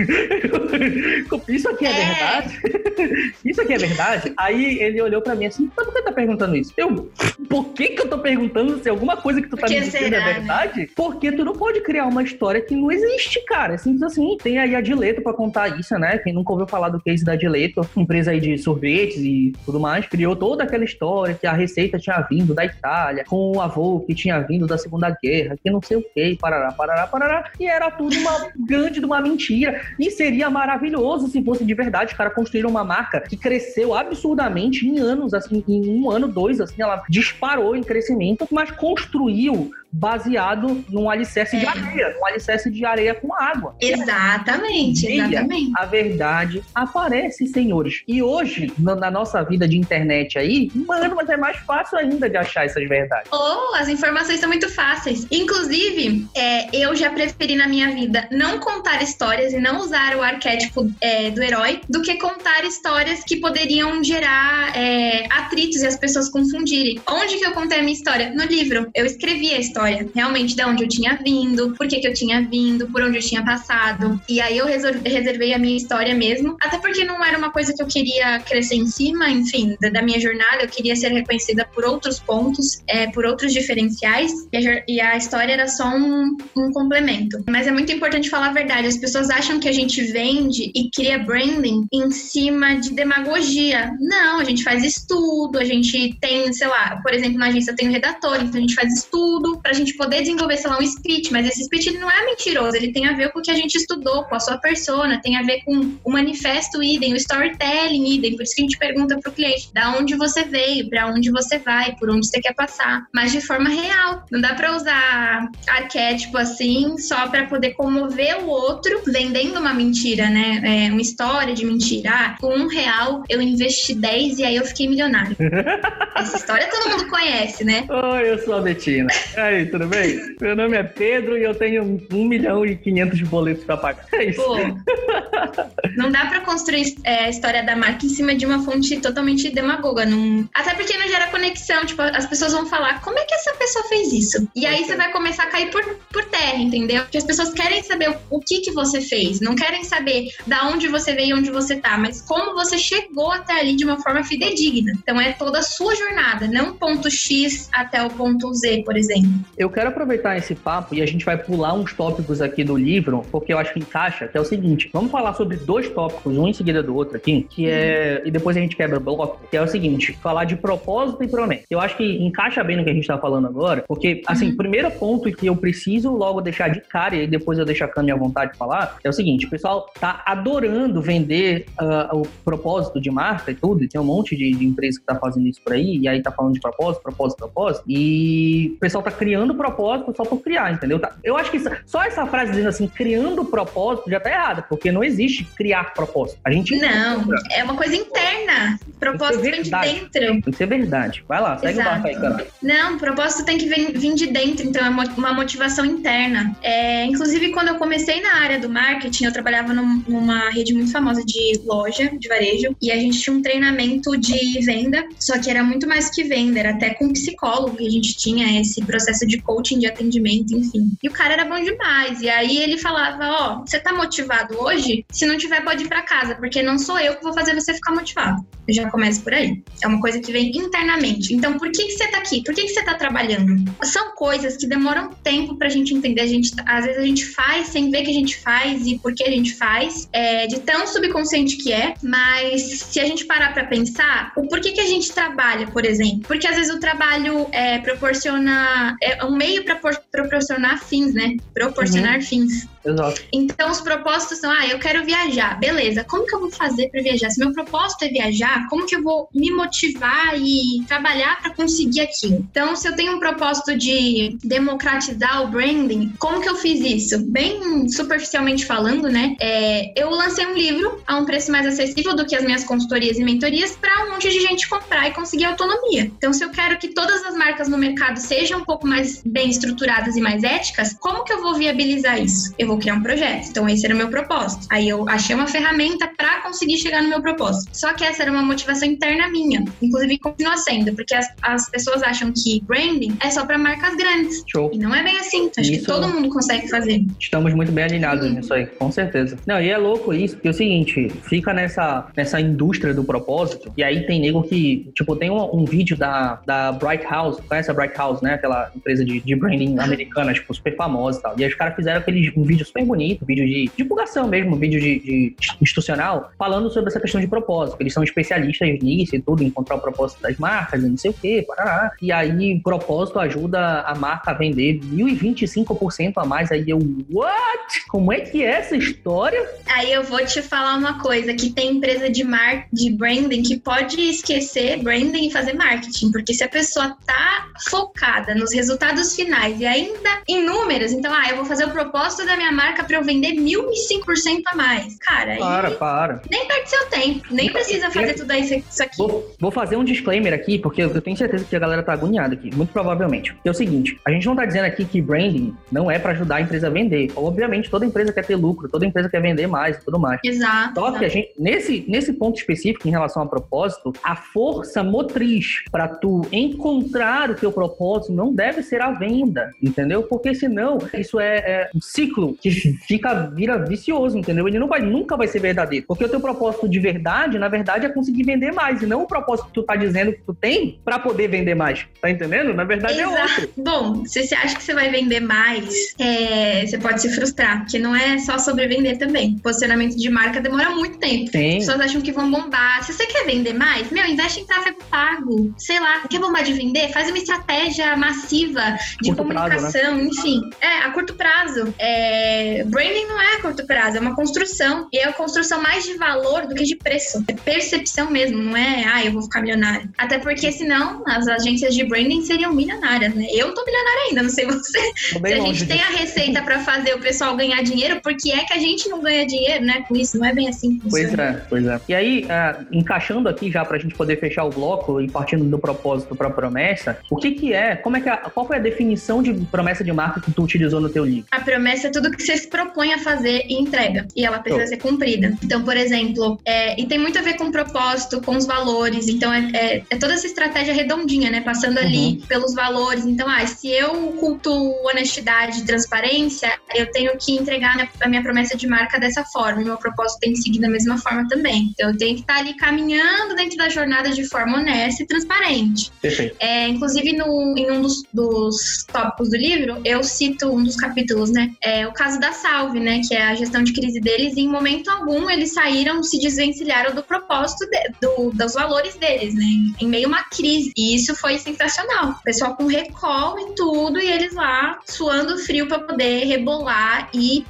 isso aqui é, É. verdade? isso aqui é verdade? Aí ele olhou pra mim assim, mas por que tá perguntando isso? Eu, por que que eu tô perguntando se alguma coisa que tu tá me dizendo será, é né? verdade? Porque tu não pode criar uma história que não existe, cara. É simples assim. Tem aí a Dileto pra contar isso, né? Quem nunca ouviu falar do case da Dileto, empresa aí de sorvetes e tudo mais, criou toda aquela história que a receita tinha vindo da Itália, com o avô que tinha vindo da Segunda Guerra, que não sei o que, parará, parará, parará. E era tudo uma grande de uma mentira. E seria maravilhoso se fosse de verdade, os caras construíram uma marca que cresceu absurdamente em anos, assim, em um ano, dois, assim, ela disparou em crescimento, mas construiu baseado num alicerce é. de areia, um alicerce de areia com água. Exatamente, exatamente. A verdade aparece, senhores. E hoje, na nossa vida de internet aí, mano, mas é mais fácil ainda de achar essas verdades. Oh, as informações são muito fáceis. Inclusive, é, eu já preferi na minha vida não contar histórias e não usar o arquétipo é, do herói do que contar histórias que poderiam gerar é, atritos e as pessoas confundirem. Onde que eu contei a minha história? No livro. Eu escrevi a história história, realmente de onde eu tinha vindo, por que, que eu tinha vindo, por onde eu tinha passado. E aí eu reservei a minha história mesmo, até porque não era uma coisa que eu queria crescer em cima, enfim, da, minha jornada, eu queria ser reconhecida por outros pontos, é, por outros diferenciais, e a, e a história era só um, um complemento. Mas é muito importante falar a verdade, as pessoas acham que a gente vende e cria branding em cima de demagogia. Não, a gente faz estudo, a gente tem, sei lá, por exemplo, na agência eu tenho redator, então a gente faz estudo para a gente poder desenvolver, sei lá, um speech, mas esse speech ele não é mentiroso, ele tem a ver com o que a gente estudou, com a sua persona, tem a ver com o manifesto idem, o storytelling idem, por isso que a gente pergunta pro cliente, da onde você veio, para onde você vai, por onde você quer passar, mas de forma real. Não dá para usar arquétipo assim só para poder comover o outro vendendo uma mentira, né? É uma história de mentira. Ah, com um real eu investi 10 e aí eu fiquei milionário. Essa história todo mundo conhece, né? Oi, eu sou a Betina. Aí, tudo bem? Meu nome é Pedro e eu tenho 1 milhão e 500 de boletos pra pagar. É isso. Pô, não dá pra construir é, a história da marca em cima de uma fonte totalmente demagoga. Não... Até porque não gera conexão. Tipo, as pessoas vão falar, como é que essa pessoa fez isso? E aí você vai começar a cair por, por terra, entendeu? Porque as pessoas querem saber o, o que que você fez. Não querem saber da onde você veio e onde você tá, mas como você chegou até ali de uma forma fidedigna. Então é toda a sua jornada, não ponto X até o ponto Z, por exemplo. Eu quero aproveitar esse papo e a gente vai pular uns tópicos aqui do livro, porque eu acho que encaixa, que é o seguinte: vamos falar sobre dois tópicos, um em seguida do outro aqui, que é. E depois a gente quebra o bloco, que é o seguinte: falar de propósito e promessa. Eu acho que encaixa bem no que a gente tá falando agora, porque, assim, uhum. primeiro ponto que eu preciso logo deixar de cara, e depois eu deixo a Cami à vontade de falar, é o seguinte: o pessoal tá adorando vender uh, o propósito de marca e tudo, e tem um monte de, de empresa que tá fazendo isso por aí, e aí tá falando de propósito, propósito, propósito, e o pessoal tá criando criando propósito só por criar, entendeu? Tá, eu acho que só essa frase dizendo assim, criando propósito, já tá errada, porque não existe criar propósito. A gente. Não, é uma coisa interna. Propósito vem de dentro. Tem que ser verdade. Vai lá, segue Exato. o barco aí, cara. Não, propósito tem que vir de dentro, então é uma motivação interna. É, inclusive, quando eu comecei na área do marketing, eu trabalhava num, numa rede muito famosa de loja, de varejo, e a gente tinha um treinamento de venda, só que era muito mais que venda, era até com psicólogo que a gente tinha esse processo de coaching, de atendimento, enfim. E o cara era bom demais. E aí ele falava: Ó, oh, você tá motivado hoje? Se não tiver, pode ir pra casa, porque não sou eu que vou fazer você ficar motivado. Eu já começo por aí. É uma coisa que vem internamente. Então, por que, que você tá aqui? Por que, que você tá trabalhando? São coisas que demoram tempo pra gente entender. A gente, às vezes a gente faz sem ver que a gente faz e por que a gente faz, é, de tão subconsciente que é. Mas se a gente parar pra pensar, o porquê que a gente trabalha, por exemplo? Porque às vezes o trabalho é, proporciona. É um meio para proporcionar fins, né? Proporcionar uhum. fins. Exato. Então, os propósitos são: ah, eu quero viajar. Beleza, como que eu vou fazer para viajar? Se meu propósito é viajar, como que eu vou me motivar e trabalhar para conseguir aquilo? Então, se eu tenho um propósito de democratizar o branding, como que eu fiz isso? Bem superficialmente falando, né? É, eu lancei um livro a um preço mais acessível do que as minhas consultorias e mentorias para um monte de gente comprar e conseguir autonomia. Então, se eu quero que todas as marcas no mercado sejam um pouco mais bem estruturadas e mais éticas, como que eu vou viabilizar isso? Eu vou criar um projeto. Então, esse era o meu propósito. Aí eu achei uma ferramenta para conseguir chegar no meu propósito. Só que essa era uma motivação interna minha. Inclusive, continua sendo, porque as, as pessoas acham que branding é só para marcas grandes. Show. E não é bem assim. Acho isso... que todo mundo consegue fazer. Estamos muito bem alinhados hum. nisso aí, com certeza. Não, e é louco isso, porque é o seguinte, fica nessa, nessa indústria do propósito, e aí tem nego que, tipo, tem um, um vídeo da, da Bright House, conhece a Bright House, né? Aquela empresa de, de branding americana, tipo, super famosa e tal. E aí os caras fizeram aquele, um vídeo super bonito, vídeo de divulgação mesmo, vídeo de, de, institucional, falando sobre essa questão de propósito. Eles são especialistas nisso e tudo, encontrar o propósito das marcas não sei o quê, parará. E aí, propósito ajuda a marca a vender 1.025% a mais. Aí eu, what? Como é que é essa história? Aí eu vou te falar uma coisa, que tem empresa de mar de branding que pode esquecer branding e fazer marketing, porque se a pessoa tá focada nos resultados finais e ainda em números, então, ah, eu vou fazer o propósito da minha marca para eu vender mil e cinco por cento a mais. Cara, para, para. Nem perde seu tempo, nem precisa fazer tudo isso aqui. Vou, vou fazer um disclaimer aqui, porque eu tenho certeza que a galera tá agoniada aqui, muito provavelmente. É o seguinte, a gente não tá dizendo aqui que branding não é para ajudar a empresa a vender. Obviamente, toda empresa quer ter lucro, toda empresa quer vender mais e tudo mais. Exato. Só que a gente, nesse, nesse ponto específico, em relação a propósito, a força motriz para tu encontrar o teu propósito não deve ser a venda, entendeu? Porque senão isso é, é, um ciclo que fica vira vicioso, entendeu? Ele não vai nunca vai ser verdadeiro, porque o teu propósito de verdade, na verdade, é conseguir vender mais e não o propósito que tu tá dizendo que tu tem para poder vender mais, tá entendendo? Na verdade Exato. é outro. Bom, se você acha que você vai vender mais, é, você pode se frustrar, porque não é só sobre vender também. Posicionamento de marca demora muito tempo. Sim. As pessoas acham que vão bombar. Se você quer vender mais, meu, investe em tráfego pago. Sei lá, quer bombar de vender? Faz uma estratégia massiva de Curto comunicação, prazo, né? enfim. É, a curto prazo. É, branding não é a curto prazo, é uma construção. E é a construção mais de valor do que de preço. É percepção mesmo, não é, ah, eu vou ficar milionário. Até porque senão as agências de branding seriam milionárias, né? Eu não tô milionária ainda, não sei você. Se a gente tem a receita pra fazer o pessoal ganhar dinheiro, por que é que a gente não ganha dinheiro, né? Com isso, não é bem assim Pois funciona. é, pois é. E aí, ah, encaixando aqui já pra gente poder fechar o bloco e partindo do propósito pra promessa, o que que é, como é que a, qual foi a definição de promessa de marca que tu utilizou no teu livro? A promessa é tudo que você se propõe a fazer e entrega. E ela precisa Show. ser cumprida. Então, por exemplo, é, e tem muito a ver com o propósito, com os valores. Então, é, é- é toda essa estratégia redondinha, né? Passando ali pelos valores. Então, ah, se eu culto honestidade e transparência, eu tenho que entregar minha- a minha promessa de marca dessa forma. E meu propósito tem que seguir da mesma forma também. Então, eu tenho que estar ali caminhando dentro da jornada de forma honesta e transparente. Perfeito. É, inclusive, no, em um dos, dos tópicos do livro, eu cito um dos capítulos, né? É o caso da Salve, né? Que é a gestão de crise deles. E em momento algum, eles saíram, se desvencilharam do propósito, de- do- dos valores deles, né? Em meio a uma crise. E isso foi sensacional. O pessoal com recall e tudo, e eles lá suando frio para poder rebolar e,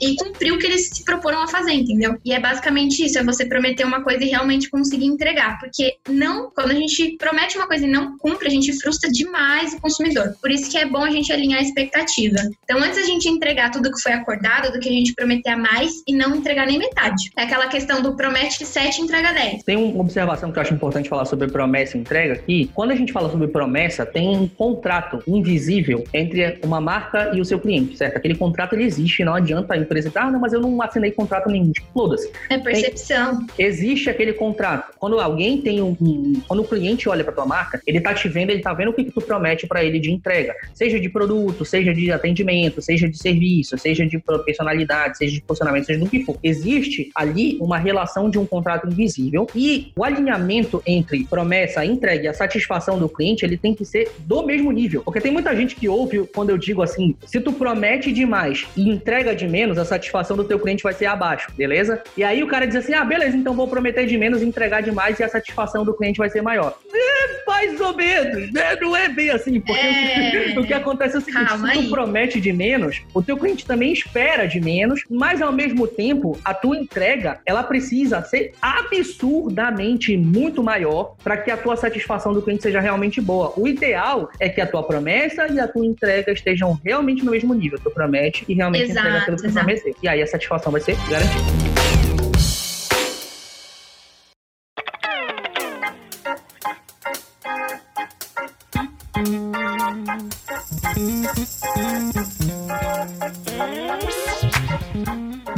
e cumprir o que eles se proporam a fazer, entendeu? E é basicamente isso: é você prometer uma coisa e realmente conseguir entregar. Porque não, quando a gente promete uma coisa e não cumpre, a gente frustra demais o consumidor. Por isso que é bom a gente alinhar a expectativa. Então, antes a gente entregar tudo que foi acordado, do que a gente prometer a mais e não entregar nem metade. É aquela questão do promete 7 e entrega 10. Tem uma observação que eu acho importante falar sobre promessa e entrega aqui. Quando a gente fala sobre promessa, tem um contrato invisível entre uma marca e o seu cliente, certo? Aquele contrato ele existe, não adianta a empresa dizer, ah, não, mas eu não assinei contrato nenhum. Foda-se. É percepção. Existe aquele contrato. Quando alguém tem um, um- quando o cliente olha para tua marca, ele tá te vendo, ele tá vendo o que, que tu promete para ele de entrega, seja de produto, seja de atendimento, seja de serviço, seja de personalidade, seja de posicionamento, seja do que for. Existe ali uma relação de um contrato invisível e o alinhamento entre promessa, entrega e a satisfação do cliente, ele tem que ser do mesmo nível. Porque tem muita gente que ouve quando eu digo assim, se tu promete demais e entrega de menos, a satisfação do teu cliente vai ser abaixo, beleza? E aí o cara diz assim, ah, beleza, então vou prometer de menos, entregar demais e a satisfação do cliente vai ser maior. É, mais ou menos, né? Não é bem assim, porque É. o que acontece é o seguinte, Calma se tu aí. promete de menos, o teu cliente também espera de menos, mas ao mesmo tempo, a tua entrega, ela precisa ser absurdamente muito maior para que a tua satisfação do cliente seja realmente boa. O ideal é que a tua promessa e a tua entrega estejam realmente no mesmo nível. Tu promete e realmente Exato, entrega aquilo que tu prometeu. E aí a satisfação vai ser garantida.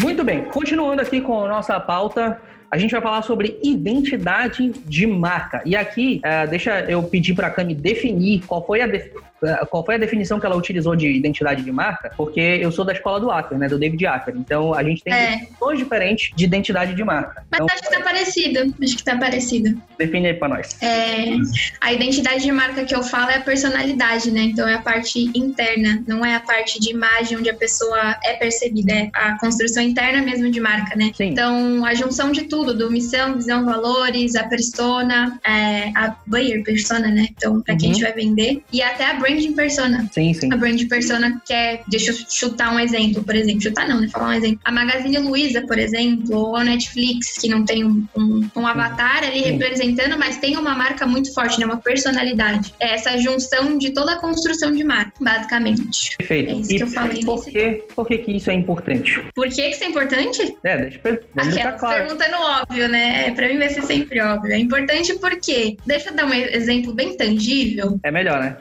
Muito bem, continuando aqui com a nossa pauta, a gente vai falar sobre identidade de marca. E aqui, eh, deixa eu pedir para a Cami definir qual foi, a qual foi a definição que ela utilizou de identidade de marca, porque eu sou da escola do Acker, né, do David Acker. Então, a gente tem É. definições diferentes de identidade de marca. Mas Então, acho que tá parecido. Acho que tá parecido. define aí para nós. É, a identidade de marca que eu falo é a personalidade, né? Então é a parte interna, não é a parte de imagem onde a pessoa é percebida, é a construção interna mesmo de marca, né? Sim. Então a junção de tudo, do missão, visão, valores, a persona, é, a buyer persona, né? Então para quem a Uhum. gente vai vender e até a brand branding persona. Sim, sim. A branding persona quer, deixa eu chutar um exemplo, por exemplo, chutar não, né? Falar um exemplo. A Magazine Luiza, por exemplo, ou a Netflix, que não tem um, um, um avatar ali Sim. representando, mas tem uma marca muito forte, né? Uma personalidade. É essa junção de toda a construção de marca, basicamente. Perfeito. É isso e que eu falei por nesse que, por que, que isso é importante? Por que, que isso é importante? É, deixa eu Aquelas claro. perguntando óbvio, né? Pra mim vai ser sempre óbvio. É importante porque, deixa eu dar um exemplo bem tangível. É melhor, né?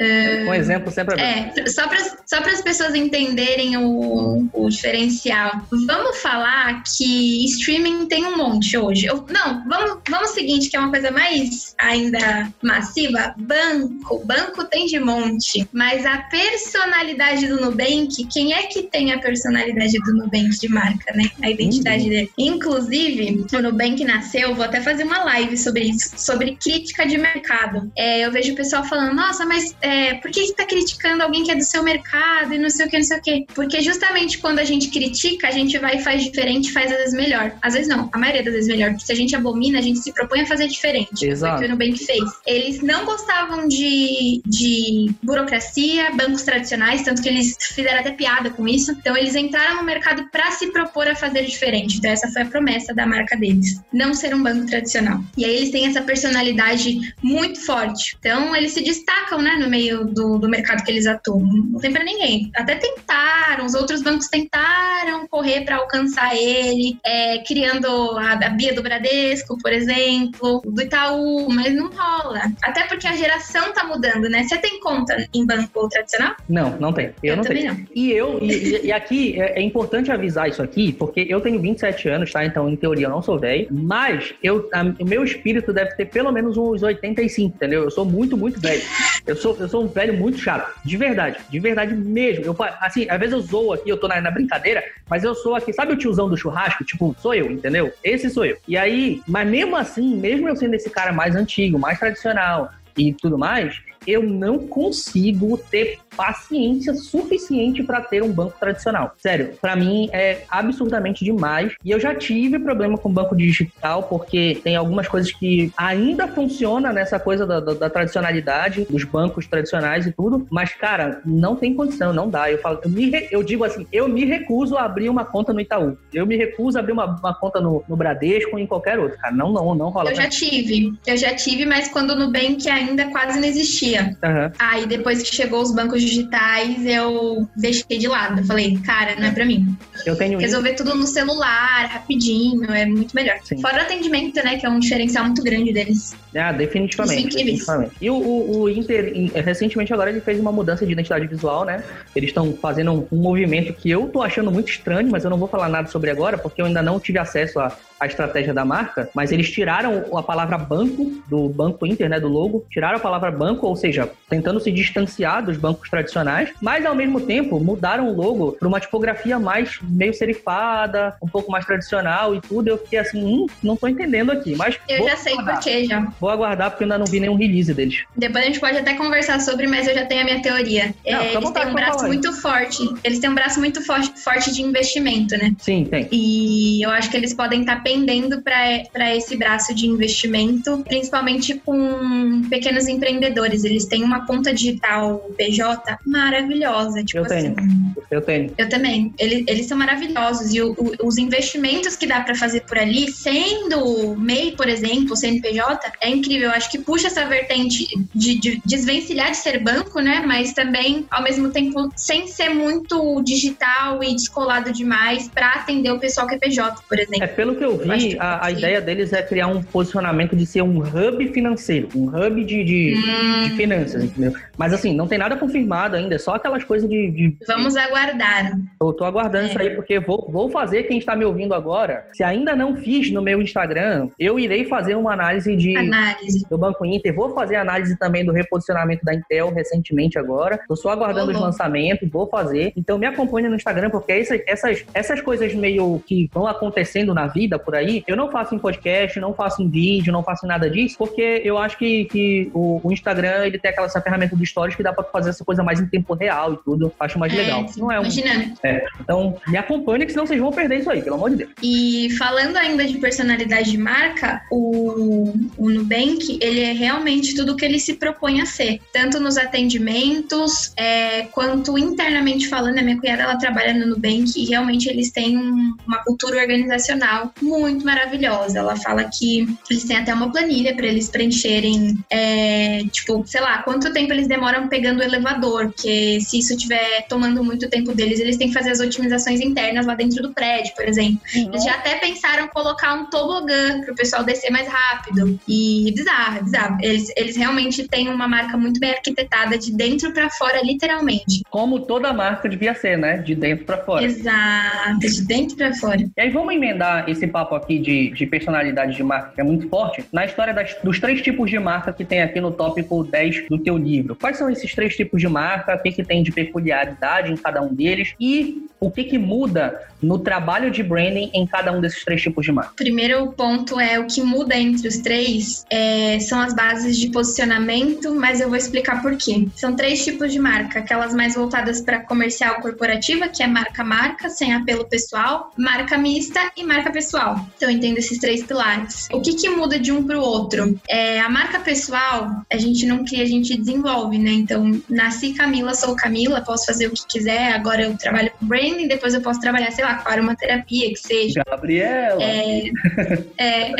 Um exemplo sempre é bom. É, só para só as pessoas entenderem o, o diferencial. Vamos falar que streaming tem um monte hoje. Eu- não, vamos, vamos seguinte, que é uma coisa mais ainda massiva. Banco. Banco tem de monte. Mas a personalidade do Nubank, quem é que tem a personalidade do Nubank de marca, né? A identidade Uhum. dele. Inclusive, o Nubank nasceu, vou até fazer uma live sobre isso, sobre crítica de mercado. É, eu vejo o pessoal falando, nossa, mas é, por que você tá criticando alguém que é do seu mercado e não sei o que, não sei o que? Porque justamente quando a gente critica, a gente vai e faz diferente, faz às vezes melhor. Às vezes não, a maioria das vezes melhor. Porque se a gente abomina, a gente se propõe a fazer diferente. Exato. Foi o que o Nubank fez. Eles não gostavam de, de burocracia, bancos tradicionais, tanto que eles fizeram até piada com isso. Então eles entraram no mercado para se propor a fazer diferente. Então essa foi a promessa da marca deles, não ser um banco tradicional. E aí eles têm essa personalidade muito forte. Então eles se destacam, né, no meio do, do mercado que eles atuam. Não tem para ninguém. Até tentaram, os outros bancos tentaram correr para alcançar ele, é, criando a, a Bia do Bradesco, por exemplo, do Itaú, mas não rola. Até porque a geração tá mudando, né? Você tem conta em banco tradicional? Não, não tem. Eu, não também tenho. não. E eu, e, e- e aqui é, é importante avisar isso aqui, porque eu tenho 27 anos, tá? Então, em teoria, eu não sou velho, mas eu, a- o meu espírito deve ter pelo menos uns 85, entendeu? Eu sou muito, muito velho. Eu sou, eu sou um velho muito chato. De verdade, de verdade mesmo. Eu, assim, às vezes eu zoo aqui, eu tô na, na brincadeira, mas eu sou aqui, sabe o tiozão do churrasco? Tipo, sou eu, entendeu? Esse sou eu. E aí, mas mesmo assim, mesmo eu sendo esse cara mais antigo, mais tradicional e tudo mais, eu não consigo ter paciência suficiente para ter um banco tradicional. Sério, para mim é absurdamente demais. E eu já tive problema com banco digital, porque tem algumas coisas que ainda funciona nessa coisa da, da- da tradicionalidade, dos bancos tradicionais e tudo. Mas, cara, não tem condição, não dá. Eu, falo, eu, me eu digo assim, eu me recuso a abrir uma conta no Itaú. Eu me recuso a abrir uma, uma conta no, no Bradesco ou em qualquer outro, cara. Não, não, não rola. Eu já tive. Eu já tive, mas quando o Nubank ainda quase não existia. Aham. Aí depois que chegou os bancos digitais, eu deixei de lado. Eu falei, cara, não é pra mim. Eu tenho Resolver tudo no celular, rapidinho, é muito melhor. Sim. Fora o atendimento, né? Que é um diferencial muito grande deles. Ah, definitivamente. Isso definitivamente. E o, o- o Inter, em- recentemente agora, ele fez uma mudança de identidade visual, né? Eles estão fazendo um, um movimento que eu tô achando muito estranho, mas eu não vou falar nada sobre agora, porque eu ainda não tive acesso à, à estratégia da marca. Mas eles tiraram a palavra banco do Banco Inter, né? Do logo. Tiraram a palavra banco, ou seja, tentando se distanciar dos bancos tradicionais, mas ao mesmo tempo mudaram o logo para uma tipografia mais meio serifada, um pouco mais tradicional e tudo. Eu fiquei assim, hum, não tô entendendo aqui. Mas Eu já sei aguardar. por quê já. Vou aguardar porque eu ainda não vi nenhum release deles. Depois a gente pode até conversar sobre, mas eu já tenho a minha teoria. Não, É, eles têm um braço falar. muito forte. Eles têm um braço muito forte, forte de investimento, né? Sim, tem. E eu acho que eles podem estar pendendo para esse braço de investimento, principalmente com pequenos empreendedores. Eles têm uma conta digital PJ maravilhosa. Tipo Eu tenho. assim. Eu tenho. Eu também. Eles, eles são maravilhosos. E o- o- os investimentos que dá para fazer por ali, sendo MEI, por exemplo, CNPJ, é incrível. Eu acho que puxa essa vertente de, de desvencilhar de ser banco, né? Mas também, ao mesmo tempo, sem ser muito digital e descolado demais para atender o pessoal que é PJ, por exemplo. É, pelo que eu Eu vi, a, a ideia deles é criar um posicionamento de ser um hub financeiro, um hub de, de, Hum. de finanças, entendeu? Mas assim, não tem nada confirmado ainda, é só aquelas coisas de. de- Vamos aguardar. Eu tô aguardando É. isso aí, porque vou, vou fazer quem está me ouvindo agora. Se ainda não fiz no meu Instagram, eu irei fazer uma análise de. Análise. do Banco Inter. Vou fazer análise também do reposicionamento da Intel recentemente agora. Tô só aguardando Ô, os lançamentos, vou fazer. Então me acompanha no Instagram, porque essas, essas, essas coisas meio que vão acontecendo na vida, por aí, eu não faço em podcast, não faço em vídeo, não faço nada disso, porque eu acho que, que o, o Instagram, ele tem aquela essa ferramenta do Stories que dá pra fazer essa coisa mais em tempo real e tudo. Acho mais É, legal. Não é um... Imaginando. É, então, me acompanhe, que senão vocês vão perder isso aí, pelo amor de Deus. E falando ainda de personalidade de marca, o, o Nubank, ele é realmente tudo o que ele se propõe a ser. Tanto nos atendimentos, é, quanto internamente falando. A minha cunhada, ela trabalha no Nubank e realmente eles têm um- uma cultura organizacional muito maravilhosa. Ela fala que eles têm até uma planilha para eles preencherem, é, tipo, sei lá, quanto tempo eles demoram pegando o elevador, porque se isso estiver tomando muito tempo deles, eles têm que fazer as otimizações internas lá dentro do prédio, por exemplo. Eles já até pensaram colocar um tobogã para o pessoal descer mais rápido. E bizarro, é bizarro. Eles, eles realmente têm uma marca muito bem arquitetada de dentro para fora, literalmente. Como toda marca devia ser, né? De dentro pra fora. Exato, de dentro para fora. E aí vamos emendar esse papo aqui de, de personalidade de marca, que é muito forte, na história das- dos três tipos de marca que tem aqui no tópico 10 do teu livro. Quais são esses três tipos de marca? O que, que tem de peculiaridade em cada um deles? E o que, que muda no trabalho de branding em cada um desses três tipos de marca? Primeiro ponto é o que muda entre os três é, são as bases de posicionamento, mas eu vou explicar por quê. São três tipos de marca: aquelas mais voltadas para comercial corporativa, que é marca-marca, sem apelo pessoal, marca mista e marca pessoal. Então, entendo esses três pilares. O que, que muda de um para o outro? É, a marca pessoal, a gente não cria, a gente desenvolve, né? Então, nasci Camila, sou Camila, posso fazer o que quiser, agora eu trabalho com branding, depois eu posso trabalhar, sei lá, com aromaterapia, que seja. Gabriela! É, é, É,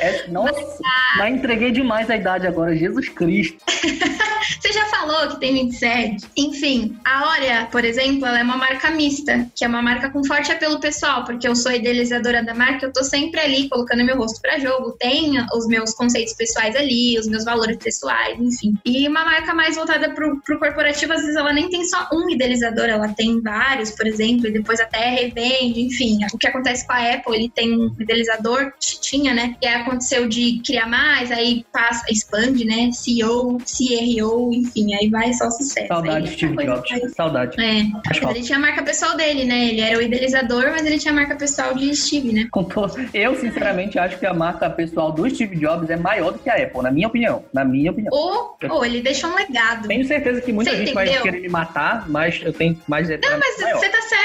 é- nossa, mas entreguei demais a idade agora, Jesus Cristo. Você já falou que tem 27? Enfim, a Oria, por exemplo, ela é uma marca mista, que é uma marca com forte apelo pessoal, porque eu sou idealizadora da marca, eu tô sempre ali colocando meu rosto pra jogo, tenho os meus conceitos pessoais ali, os meus valores pessoais, enfim. E uma marca mais voltada pro, pro corporativo, às vezes ela nem tem só um idealizador, ela tem vários, por exemplo, e depois até revende, enfim. O que acontece com a Apple, ele tem um idealizador, tinha, né? E aí aconteceu de criar mais, aí passa, expande, né? CEO, CRO, enfim, aí vai só sucesso. Saudade, Aí, Steve Jobs. vai- Saudade. É, Faz mas ele tinha a marca pessoal dele, né? Ele era o idealizador, mas ele tinha a marca pessoal de Steve, né? Eu, sinceramente, acho que a marca pessoal do Steve Jobs é maior do que a Apple, na minha opinião. Na minha opinião. Ou, ou ele deixou um legado. Tenho certeza que muita Você gente vai entendeu? querer me matar, mas eu tenho mais. Não, Mas você tá certo.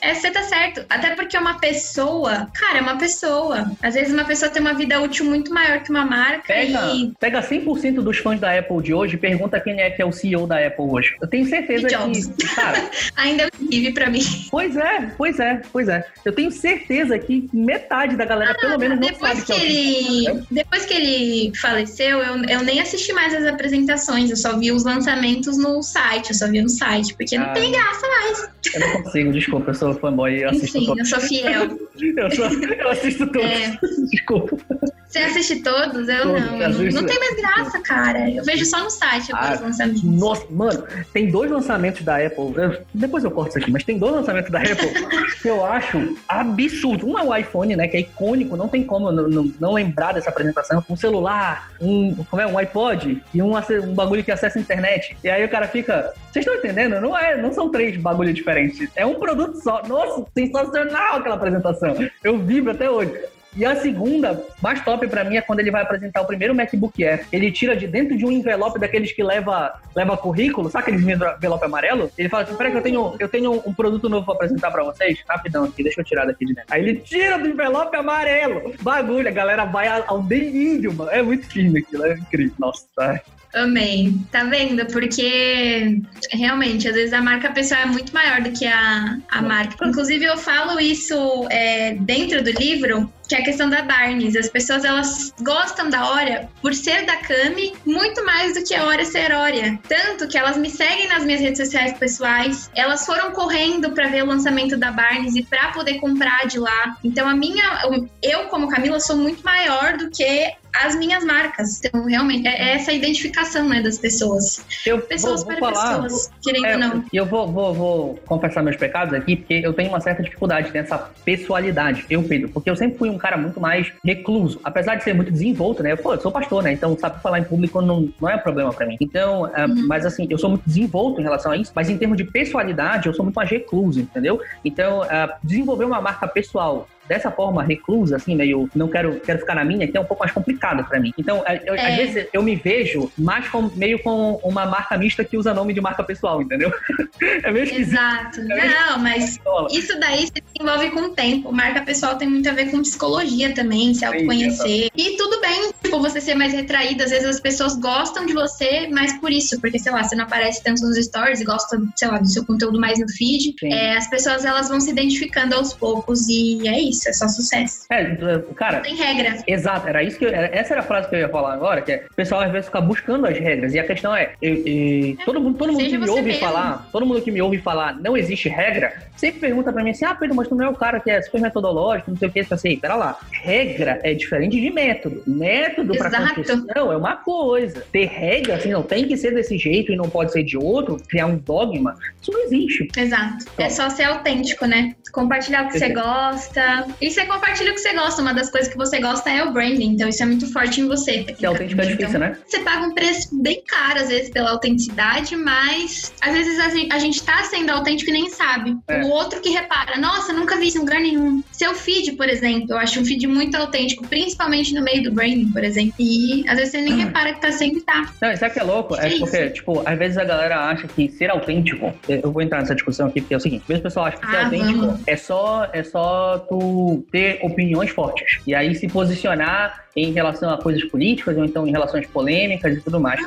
É, você tá certo. Até porque uma pessoa, cara, é uma pessoa. Às vezes uma pessoa tem uma vida útil muito maior que uma marca Pega, e. pega 100% dos fãs da Apple de hoje e pergunta quem é que é o CEO da Apple hoje. Eu tenho certeza que. Cara, Ainda vive pra mim. pois é, pois é, pois é. Eu tenho certeza que metade da galera, pelo menos, não sabe Depois que que é Jobs. ele, depois que ele faleceu, eu, eu nem assisti mais as apresentações, eu só vi os lançamentos no site, eu só vi no site, porque não Ah, tem graça mais. Eu não consigo, desculpa, eu sou fanboy, eu assisto Enfim, todos. eu sou fiel. Eu, sou- eu assisto todos. É. Desculpa. Você assiste todos? Eu Todos, não. Não, tem mais graça, cara. Eu vejo só no site Ah, os lançamentos. Nossa, mano, tem dois lançamentos da Apple. eu- depois eu corto isso aqui, mas tem dois lançamentos da Apple que eu acho absurdo. Um é o iPhone, né? Que é icônico, não tem como não, não- não lembrar dessa apresentação. Um celular, um, como é, um iPod e um, um bagulho que acessa a internet. E aí o cara fica. Vocês estão entendendo? Não, é, não são três bagulhos diferentes. É um produto só. Nossa, sensacional aquela apresentação. Eu vibro até hoje. E a segunda, mais top pra mim, é quando ele vai apresentar o primeiro MacBook Air. Ele tira de dentro de um envelope daqueles que leva, leva currículo, sabe aqueles envelope amarelo? Ele fala assim, peraí que eu tenho, eu tenho um produto novo pra apresentar pra vocês. Rapidão aqui, deixa eu tirar daqui de dentro. Aí ele tira do envelope amarelo. Bagulho, a galera vai ao delírio, mano. É muito firme aquilo, é incrível. Nossa, tá. Amei. Tá vendo? Porque realmente, às vezes a marca pessoal é muito maior do que a, a marca. Inclusive, eu falo isso é, dentro do livro, que é a questão da Barnes. As pessoas elas gostam da Hora por ser da Cami muito mais do que a Hora ser Hora. Tanto que elas me seguem nas minhas redes sociais pessoais. Elas foram correndo para ver o lançamento da Barnes e para poder comprar de lá. Então a minha, eu como Camila sou muito maior do que as minhas marcas. Então, realmente, é essa identificação, né, das pessoas. Eu Pessoas vou, vou para falar. pessoas, querendo É, ou não. E eu vou, vou, vou confessar meus pecados aqui, porque eu tenho uma certa dificuldade nessa pessoalidade, eu, Pedro, porque eu sempre fui um cara muito mais recluso, apesar de ser muito desenvolto, né? Pô, eu sou pastor, né? Então, sabe, falar em público não, não é problema pra mim. Então, é, Uhum. mas assim, eu sou muito desenvolto em relação a isso, mas em termos de pessoalidade, eu sou muito mais recluso, entendeu? Então, é, desenvolver uma marca pessoal dessa forma reclusa, assim, meio não quero, quero ficar na minha, que é um pouco mais complicado para mim. Então, eu, é. às vezes eu me vejo mais com, meio com uma marca mista que usa nome de marca pessoal, entendeu? É meio esquisito. Exato. É meio não, mas isso daí se desenvolve com o tempo. Marca pessoal tem muito a ver com psicologia também, se autoconhecer. E tudo bem, tipo, você ser mais retraído. Às vezes as pessoas gostam de você mais por isso, porque, sei lá, você não aparece tanto nos stories e gosta, sei lá, do seu conteúdo mais no feed. É, as pessoas, elas vão se identificando aos poucos e é isso, é só sucesso. É, cara... Não tem regra. Exato, era isso que eu, essa era a frase que eu ia falar agora, que é, o pessoal às vezes fica buscando as regras. E a questão é, eu, eu, é todo mundo, todo mundo que me ouve mesmo. falar, todo mundo que me ouve falar, não existe regra, sempre pergunta pra mim assim, ah, Pedro, mas tu não é o cara que é super metodológico, não sei o que, assim, pera lá, regra é diferente de método. Método para construção é uma coisa. Ter regra, assim, não tem que ser desse jeito e não pode ser de outro, criar um dogma, isso não existe. Exato. Então, é só ser autêntico, né? Compartilhar o que você gosta. E você compartilha o que você gosta. Uma das coisas que você gosta é o branding, então isso é muito forte em você. Que é autêntico é difícil, então, né? Você paga um preço bem caro, às vezes, pela autenticidade, mas às vezes a gente, tá sendo autêntico e nem sabe. É. O outro que repara, nossa, nunca vi isso em lugar nenhum. Seu feed, por exemplo, eu acho um feed muito autêntico, principalmente no meio do branding, por exemplo. E às vezes você nem repara que tá sempre tá. Não, isso aqui é louco, é, é porque, tipo, às vezes a galera acha que ser autêntico, eu vou entrar nessa discussão aqui, porque é o seguinte, às vezes o pessoal acha que ser ah, autêntico vamos. é só, é só tu ter opiniões fortes. E aí se posicionar em relação a coisas políticas ou então em relações polêmicas e tudo mais.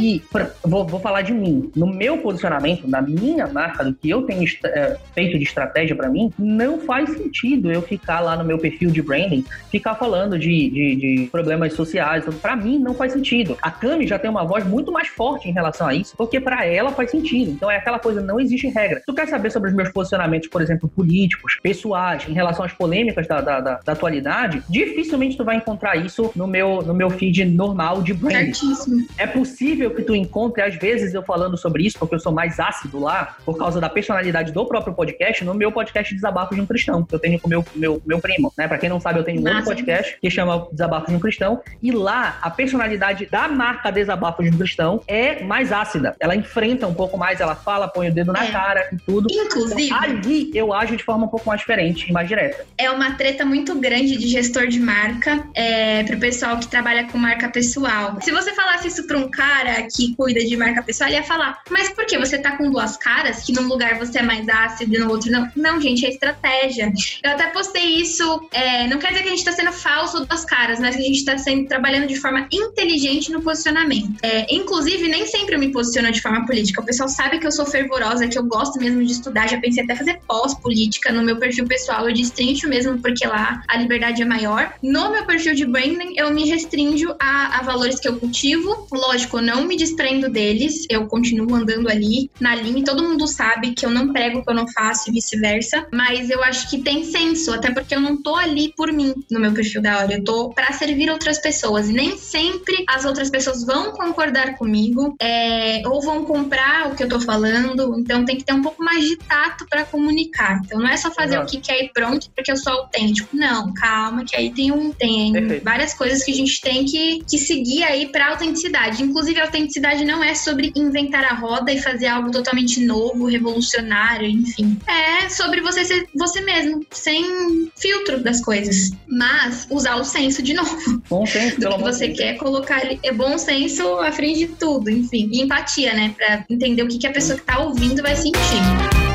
E pra, vou, vou falar de mim. No meu posicionamento, na minha marca, do que eu tenho é, feito de estratégia para mim, não faz sentido eu ficar lá no meu perfil de branding, ficar falando de, de, de problemas sociais. Para mim, não faz sentido. A Cami já tem uma voz muito mais forte em relação a isso, porque para ela faz sentido. Então é aquela coisa, não existe regra. Tu quer saber sobre os meus posicionamentos, por exemplo, políticos, pessoais, em relação às polêmicas da, da, da, da atualidade, dificilmente tu vai encontrar isso isso no meu, no meu feed normal de branding. Certíssimo. É possível que tu encontre, às vezes, eu falando sobre isso, porque eu sou mais ácido lá, por causa da personalidade do próprio podcast, no meu podcast Desabafo de um Cristão, que eu tenho com o meu, meu, meu primo, né? Pra quem não sabe, eu tenho um outro podcast que chama Desabafo de um Cristão, e lá a personalidade da marca Desabafo de um Cristão é mais ácida. Ela enfrenta um pouco mais, ela fala, põe o dedo na é. cara e tudo. Inclusive. Ali eu ajo de forma um pouco mais diferente e mais direta. É uma treta muito grande de gestor de marca. É, pro pessoal que trabalha com marca pessoal. Se você falasse isso pra um cara que cuida de marca pessoal, ele ia falar: Mas por que você tá com duas caras? Que num lugar você é mais ácido e no outro não? Não, gente, é estratégia. Eu até postei isso. É, não quer dizer que a gente tá sendo falso duas caras, mas que a gente tá sendo, trabalhando de forma inteligente no posicionamento. É, inclusive, nem sempre eu me posiciono de forma política. O pessoal sabe que eu sou fervorosa, que eu gosto mesmo de estudar. Já pensei até fazer pós-política no meu perfil pessoal. Eu destrincho mesmo, porque lá a liberdade é maior. No meu perfil de branding, eu me restringo a, a, valores que eu cultivo. Lógico, eu não me desprendo deles, eu continuo andando ali na linha. Todo mundo sabe que eu não prego o que eu não faço e vice-versa. Mas eu acho que tem senso, até porque eu não tô ali por mim no meu perfil da hora. Eu tô para servir outras pessoas. E nem sempre as outras pessoas vão concordar comigo é, ou vão comprar o que eu tô falando. Então tem que ter um pouco mais de tato para comunicar. Então não é só fazer Exato. o que quer e pronto porque eu sou autêntico. Não, calma, que aí tem um tem Perfeito. Várias coisas que a gente tem que, que seguir aí para autenticidade. Inclusive, a autenticidade não é sobre inventar a roda e fazer algo totalmente novo, revolucionário, enfim. É sobre você ser você mesmo, sem filtro das coisas. Mas usar o senso de novo. Bom senso, do que você quer colocar ali. É bom senso à frente de tudo, enfim. E empatia, né? Pra entender o que, que a pessoa que tá ouvindo vai sentir.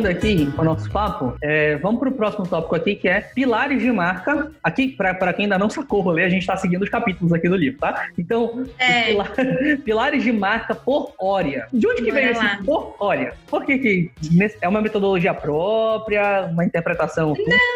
Continuando aqui o nosso papo, é, vamos para o próximo tópico aqui, que é pilares de marca. Aqui, para quem ainda não sacou o rolê, a gente está seguindo os capítulos aqui do livro, tá? Então, é. pilar, pilares de marca por Ória. De onde que vem esse por Ória? Por que, que é uma metodologia própria, uma interpretação?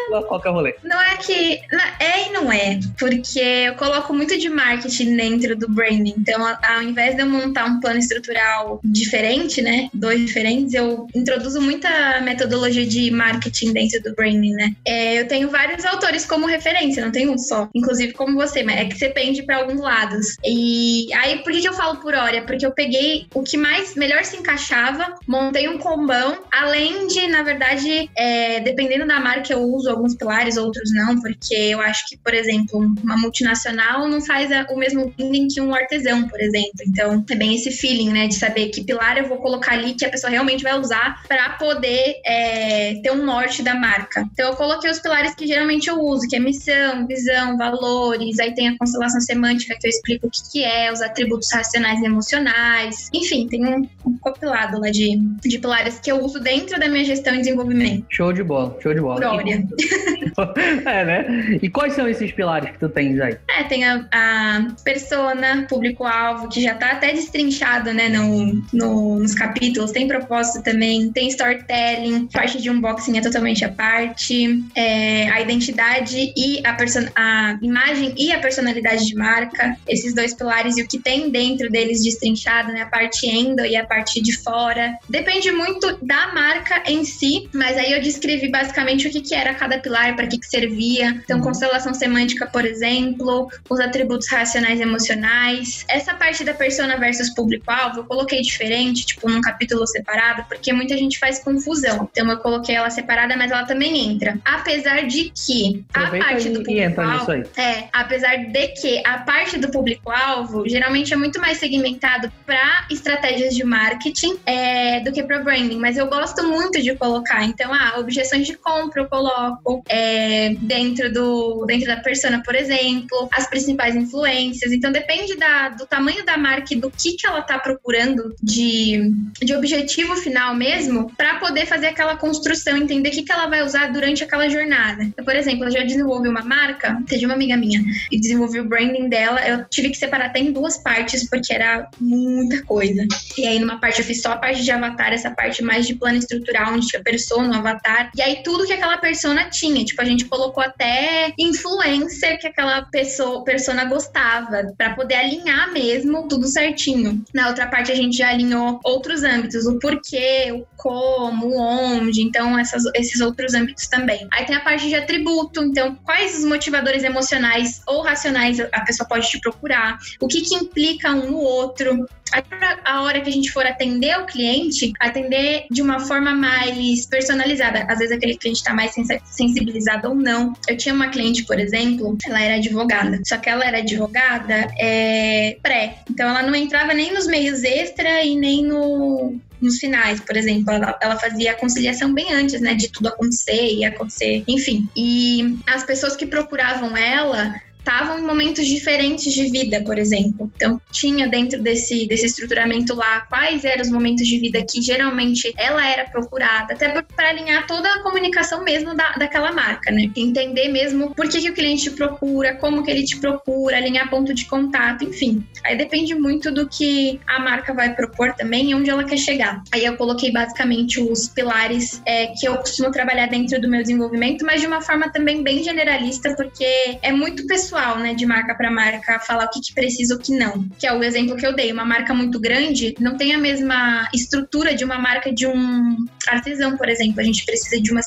Não, qual que é o rolê? Não é que... É e não é, porque eu coloco muito de marketing dentro do branding. Então, ao invés de eu montar um plano estrutural diferente, né? Dois diferentes, eu introduzo muita metodologia de marketing dentro do branding, né? É, eu tenho vários autores como referência, não tem um só. Inclusive como você, mas é que você pende para alguns lados. E aí, por que, que eu falo por hora? Porque eu peguei o que mais melhor se encaixava, montei um combão, além de, na verdade, é, dependendo da marca, eu uso alguns pilares, outros não, porque eu acho que, por exemplo, uma multinacional não faz o mesmo branding que um artesão, por exemplo. Então, é bem esse feeling, né, de saber que pilar eu vou colocar ali que a pessoa realmente vai usar para poder é, ter um norte da marca. Então, eu coloquei os pilares que geralmente eu uso, que é missão, visão, valores, aí tem a constelação semântica que eu explico o que, que é, os atributos racionais e emocionais. Enfim, tem um, um compilado lá de, de pilares que eu uso dentro da minha gestão e desenvolvimento. Show de bola, show de bola. Glória. é, né? E quais são esses pilares que tu tens aí? É, tem a, a persona, público-alvo, que já tá até destrinchado, né, no, no, nos capítulos. Tem propósito também, tem storytelling, parte de unboxing é totalmente a parte, é, a identidade e a, a imagem e a personalidade de marca, esses dois pilares e o que tem dentro deles destrinchado, né, a parte endo e a parte de fora. Depende muito da marca em si, mas aí eu descrevi basicamente o que, que era cada pilar, para que, que servia. Então, uhum. constelação semântica, por exemplo, os atributos racionais e emocionais. Essa parte da persona versus público-alvo eu coloquei diferente, tipo, num capítulo separado, porque muita gente faz confusão. Então, eu coloquei ela separada, mas ela também entra. Apesar de que a parte do público-alvo. É, apesar de que a parte do público-alvo geralmente é muito mais segmentado para estratégias de marketing é, do que para branding, mas eu gosto muito de colocar. Então, ah, objeções de compra eu coloco é, dentro, do, dentro da persona, por exemplo, as principais influências. Então, depende da, do tamanho da marca e do que, que ela está procurando de, de objetivo final mesmo, para poder fazer aquela construção, entender o que, que ela vai usar durante aquela jornada. Então, por exemplo, eu já desenvolvi uma marca, teve uma amiga minha, e desenvolvi o branding dela. Eu tive que separar até em duas partes, porque era muita coisa. E aí, numa parte, eu fiz só a parte de avatar, essa parte mais de plano estrutural, onde tinha persona, o avatar. E aí, tudo que aquela persona tinha. Tipo, a gente colocou até influencer que aquela pessoa, persona gostava, para poder alinhar mesmo tudo certinho. Na outra parte, a gente já alinhou outros âmbitos, o porquê, o como, o onde, então essas, esses outros âmbitos também. Aí tem a parte de atributo, então quais os motivadores emocionais ou racionais a pessoa pode te procurar, o que, que implica um no outro. A hora que a gente for atender o cliente, atender de uma forma mais personalizada. Às vezes aquele cliente está mais sensibilizado ou não. Eu tinha uma cliente, por exemplo, ela era advogada, só que ela era advogada é, pré. Então ela não entrava nem nos meios extra e nem no, nos finais, por exemplo, ela, ela, fazia a conciliação bem antes, né, de tudo acontecer e acontecer, enfim. E as pessoas que procuravam ela estavam em momentos diferentes de vida, por exemplo. Então, tinha dentro desse, desse estruturamento lá quais eram os momentos de vida que geralmente ela era procurada, até para alinhar toda a comunicação mesmo da, daquela marca, né? Entender mesmo por que, que o cliente te procura, como que ele te procura, alinhar ponto de contato, enfim. Aí depende muito do que a marca vai propor também e onde ela quer chegar. Aí eu coloquei basicamente os pilares é, que eu costumo trabalhar dentro do meu desenvolvimento, mas de uma forma também bem generalista, porque é muito pessoal pessoal, né, de marca para marca, falar o que, que precisa o que não. Que é o exemplo que eu dei. Uma marca muito grande não tem a mesma estrutura de uma marca de um artesão, por exemplo. A gente precisa de uma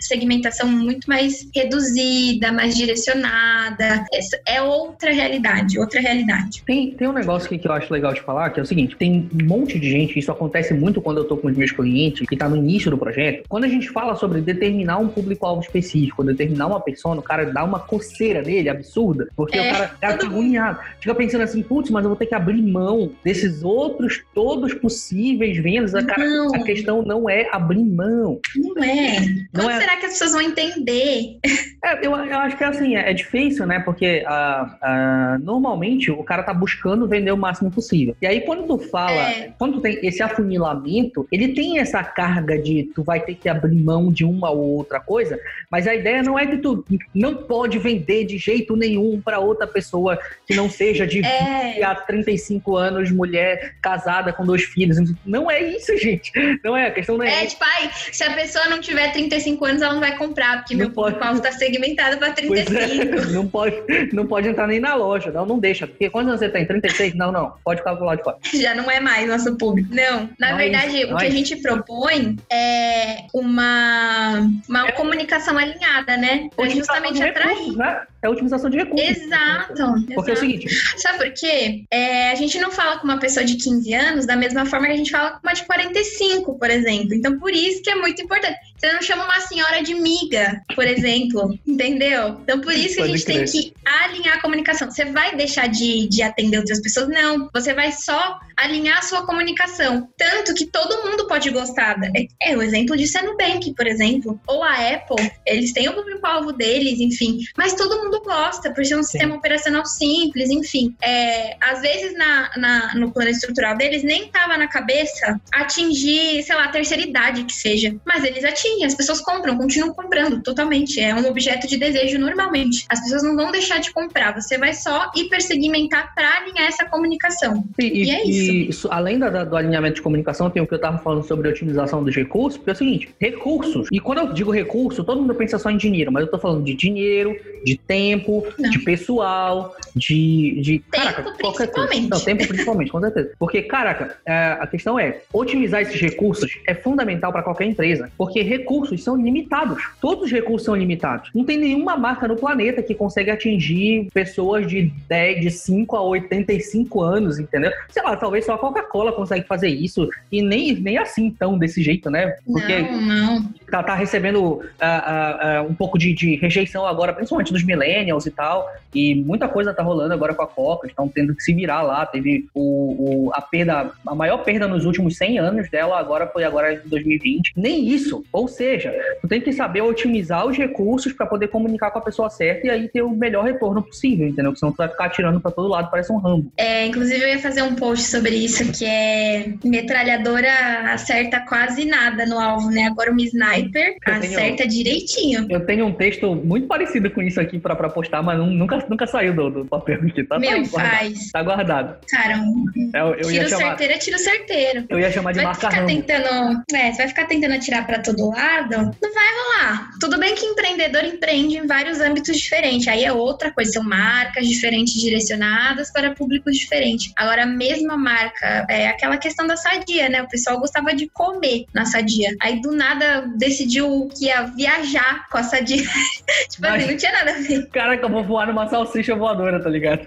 segmentação muito mais reduzida, mais direcionada. Essa é outra realidade, outra realidade. Tem, tem um negócio que eu acho legal de falar, que é o seguinte: tem um monte de gente, isso acontece muito quando eu tô com os meus clientes, que tá no início do projeto. Quando a gente fala sobre determinar um público-alvo específico, determinar uma persona, o cara dá uma coceira nele, absurda. Porque é, o cara, cara fica agoniado. Fica pensando assim, putz, mas eu vou ter que abrir mão desses outros todos possíveis vendas. A, cara, a questão não é abrir mão. Não é. Não Como é... será que as pessoas vão entender? É, eu, eu acho que é assim, é, é difícil, né? Porque uh, uh, normalmente o cara tá buscando vender o máximo possível. E aí quando tu fala, é. quando tu tem esse afunilamento, ele tem essa carga de tu vai ter que abrir mão de uma ou outra coisa, mas a ideia não é que tu não pode vender de jeito nenhum para outra pessoa que não seja de é. há 35 anos, mulher casada com dois filhos. Não é isso, gente. Não é, a questão não é. É, tipo, ai, se a pessoa não tiver 35 anos, anos, ela não vai comprar, porque Não meu público-alvo tá segmentado para Pois 35. é, não pode, não pode entrar nem na loja. Não, não deixa. Porque quantos anos você tem? 36? Não, não. Pode lado de fora. Já não é mais nosso público. Não, na Não é verdade, isso, não o que é a gente propõe é uma, uma comunicação alinhada, né? Pra Otimização justamente atrair. recursos, né? É otimização de recursos. Exato. Porque é o exato. seguinte, Sabe por quê? É, a gente não fala com uma pessoa de 15 anos da mesma forma que a gente fala com uma de 45, por exemplo. Então, por isso que é muito importante. Você não chama uma senhora de miga, por exemplo, entendeu? Então, por isso que a Pode gente tem crer. que alinhar a comunicação. Você vai deixar de, de atender outras pessoas? Não. Você vai só alinhar a sua comunicação. Tanto que todo mundo pode gostar. É, é o exemplo disso é Nubank, por exemplo. Ou a Apple. Eles têm o público-alvo deles, enfim. Mas todo mundo gosta, por ser um Sim. sistema operacional simples, enfim. É, às vezes na, na- no plano estrutural deles nem estava na cabeça atingir, sei lá, a terceira idade que seja. Mas eles atingem, as pessoas compram, continuam comprando totalmente. É um objeto de desejo normalmente. As pessoas não vão deixar de comprar, você vai só hipersegmentar para alinhar essa comunicação. E, E é e isso, além da- da- do alinhamento de comunicação, tem o que eu estava falando sobre a otimização dos recursos, porque é o seguinte, recursos, e quando eu digo recurso, todo mundo pensa só em dinheiro, mas eu estou falando de dinheiro, de tempo, Não. de pessoal, de... de caraca, qualquer coisa. principalmente. Não, tempo principalmente, com certeza. Porque, caraca, é, a questão é, otimizar esses recursos é fundamental para qualquer empresa, porque recursos são limitados. Todos os recursos são limitados. Não tem nenhuma marca no planeta que consegue atingir pessoas de 10, de 5 a 85 anos, entendeu? Sei lá, talvez só a Coca-Cola consegue fazer isso, e nem, nem assim tão desse jeito, né? Porque Não, não. tá, tá recebendo ah, ah, ah, um pouco de, de rejeição agora, principalmente dos millennials e tal, e muita coisa tá rolando agora com a Coca, estão tendo que se virar lá, teve o, o- a perda, a maior perda nos últimos 100 anos dela agora foi agora em 2020, nem isso, ou seja, tu tem que saber otimizar os recursos para poder comunicar com a pessoa certa e aí ter o melhor retorno possível, entendeu? Porque senão tu vai ficar atirando para todo lado, parece um rambo. É, inclusive, eu ia fazer um post sobre isso, que é metralhadora acerta quase nada no alvo, né? Agora uma sniper Eu tenho- acerta direitinho. Eu tenho um texto muito parecido com isso aqui para postar, mas nunca, nunca saiu do, do papel aqui, tá? tá Meu, guardado. faz. Tá guardado. Cara, um Eu, eu tiro chamar, certeiro é tiro certeiro. eu ia chamar de vai marca ficar rambo. tentando. É, você vai ficar tentando atirar pra todo lado, não vai rolar. Tudo bem que empreendedor empreende em vários âmbitos diferentes. Aí é outra coisa, são marcas diferentes direcionadas para públicos diferentes. Agora, a mesma marca, é aquela questão da sadia, né? O pessoal gostava de comer na sadia. Aí do nada decidiu que ia viajar com a sadia. tipo Mas- assim, não tinha nada a ver. Caraca, eu vou voar numa salsicha voadora, tá ligado?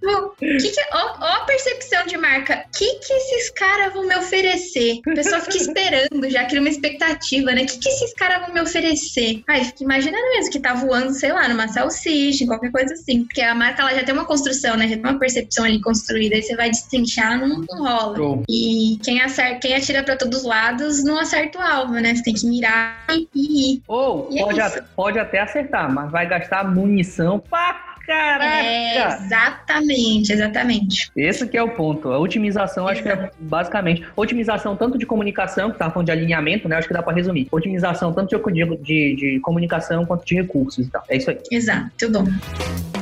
Tipo, que que, ó, ó a percepção de marca. O que, que esses caras vão me oferecer? A pessoa fica esperando, já cria uma expectativa, né? O que, que esses caras vão me oferecer? Ai, fica imaginando mesmo que tá voando, sei lá, numa salsicha, qualquer coisa assim. Porque a marca ela já tem uma construção, né? Já tem uma percepção ali construída. Aí você vai destrinchar, não, não rola. Show. E quem, acerta, quem atira pra todos os lados não acerta o alvo, né? Você tem que mirar e ir. Ou é pode, até, pode até acertar, mas vai gastar munição pra caraca. É, exatamente, exatamente. Esse que é o ponto. A otimização, acho que é basicamente. Otimização tanto de comunicação, que tava falando de alinhamento, né? Acho que dá pra resumir. Otimização tanto de, de, de comunicação quanto de recursos e tal. É isso aí. Exato, tudo bom.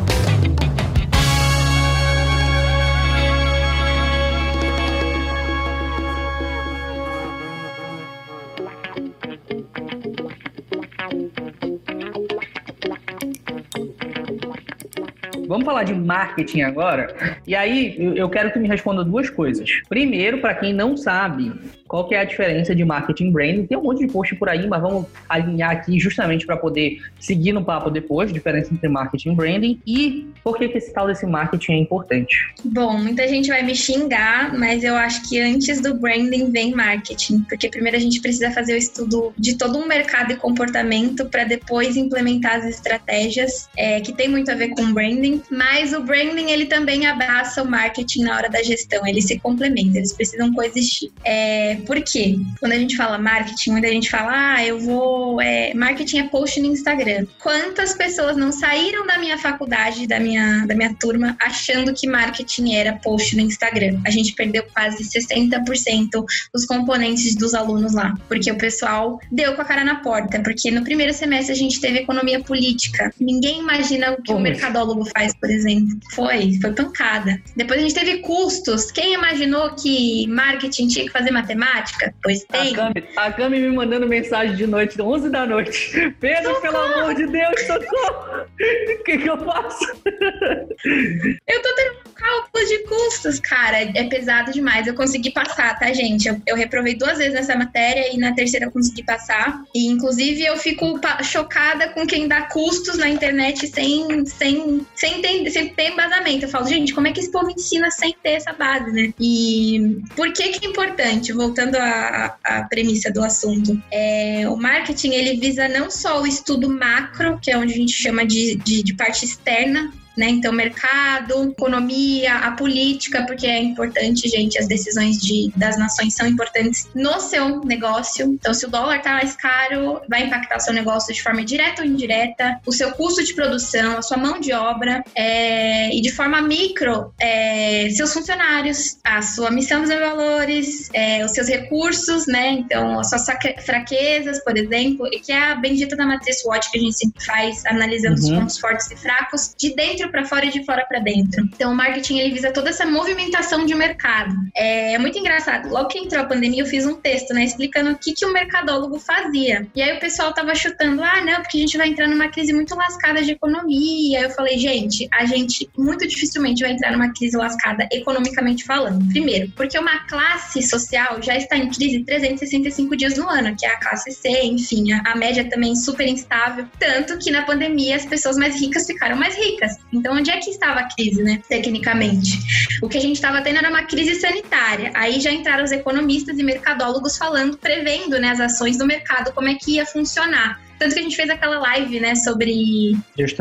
Vamos falar de marketing agora? E aí, eu- quero que me responda duas coisas. Primeiro, para quem não sabe qual que é a diferença de marketing branding, tem um monte de post por aí, mas vamos alinhar aqui justamente para poder seguir no papo depois, diferença entre marketing branding e por que, que esse tal desse marketing é importante. Bom, muita gente vai me xingar, mas eu acho que antes do branding vem marketing, porque primeiro a gente precisa fazer o estudo de todo um mercado e comportamento para depois implementar as estratégias, é, que tem muito a ver com branding. Mas o branding ele também abraça o marketing na hora da gestão, eles se complementam, eles precisam coexistir. É, por quê? Quando a gente fala marketing, muita gente fala, ah, eu vou. é, marketing é post no Instagram. Quantas pessoas não saíram da minha faculdade, da minha, da minha turma, achando que marketing era post no Instagram? A gente perdeu quase 60% dos componentes dos alunos lá, porque o pessoal deu com a cara na porta. Porque no primeiro semestre a gente teve economia política. Ninguém imagina o que o mercadólogo faz, por exemplo. Foi, foi pancada. Depois a gente teve custos. Quem imaginou que marketing tinha que fazer matemática? Matemática? Pois tem. A Cami, me mandando mensagem de noite, 11 da noite. Pedro, socorro. pelo amor de Deus, socorro! O que, que eu faço? Eu tô tendo cálculo de custos, cara. É pesado demais. Eu consegui passar, tá, gente? Eu, eu reprovei duas vezes nessa matéria e na terceira eu consegui passar. E, inclusive, eu fico chocada com quem dá custos na internet sem, sem, sem, ter, sem ter embasamento. Eu falo, gente, como é que esse povo ensina sem ter essa base, né? E por que que é importante? Voltando à, à premissa do assunto. É, o marketing, ele visa não só o estudo macro, que é onde a gente chama de, de, de parte externa né? Então, mercado, economia, a política, porque é importante, gente, as decisões de, das nações são importantes no seu negócio. Então, se o dólar tá mais caro, vai impactar o seu negócio de forma direta ou indireta, o seu custo de produção, a sua mão de obra, é, e de forma micro, é, seus funcionários, a sua missão dos valores, é, os seus recursos, né? Então, as suas fraquezas, por exemplo, e que é a bendita da matriz SWOT que a gente sempre faz, analisando uhum. os pontos fortes e fracos, de dentro dentro para fora e de fora para dentro. Então, o marketing ele visa toda essa movimentação de mercado. É, muito engraçado. Logo que entrou a pandemia, eu fiz um texto, né, explicando o que, que o mercadólogo fazia. E aí o pessoal tava chutando, ah, não, porque a gente vai entrar numa crise muito lascada de economia. Eu falei, gente, a gente muito dificilmente vai entrar numa crise lascada economicamente falando. Primeiro, porque uma classe social já está em crise 365 dias no ano, que é a classe C, enfim, a, a média também super instável. Tanto que na pandemia as pessoas mais ricas ficaram mais ricas. Então, onde é que estava a crise, né? Tecnicamente. O que a gente estava tendo era uma crise sanitária. Aí já entraram os economistas e mercadólogos falando, prevendo né, as ações do mercado, como é que ia funcionar. Tanto que a gente fez aquela live, né, sobre,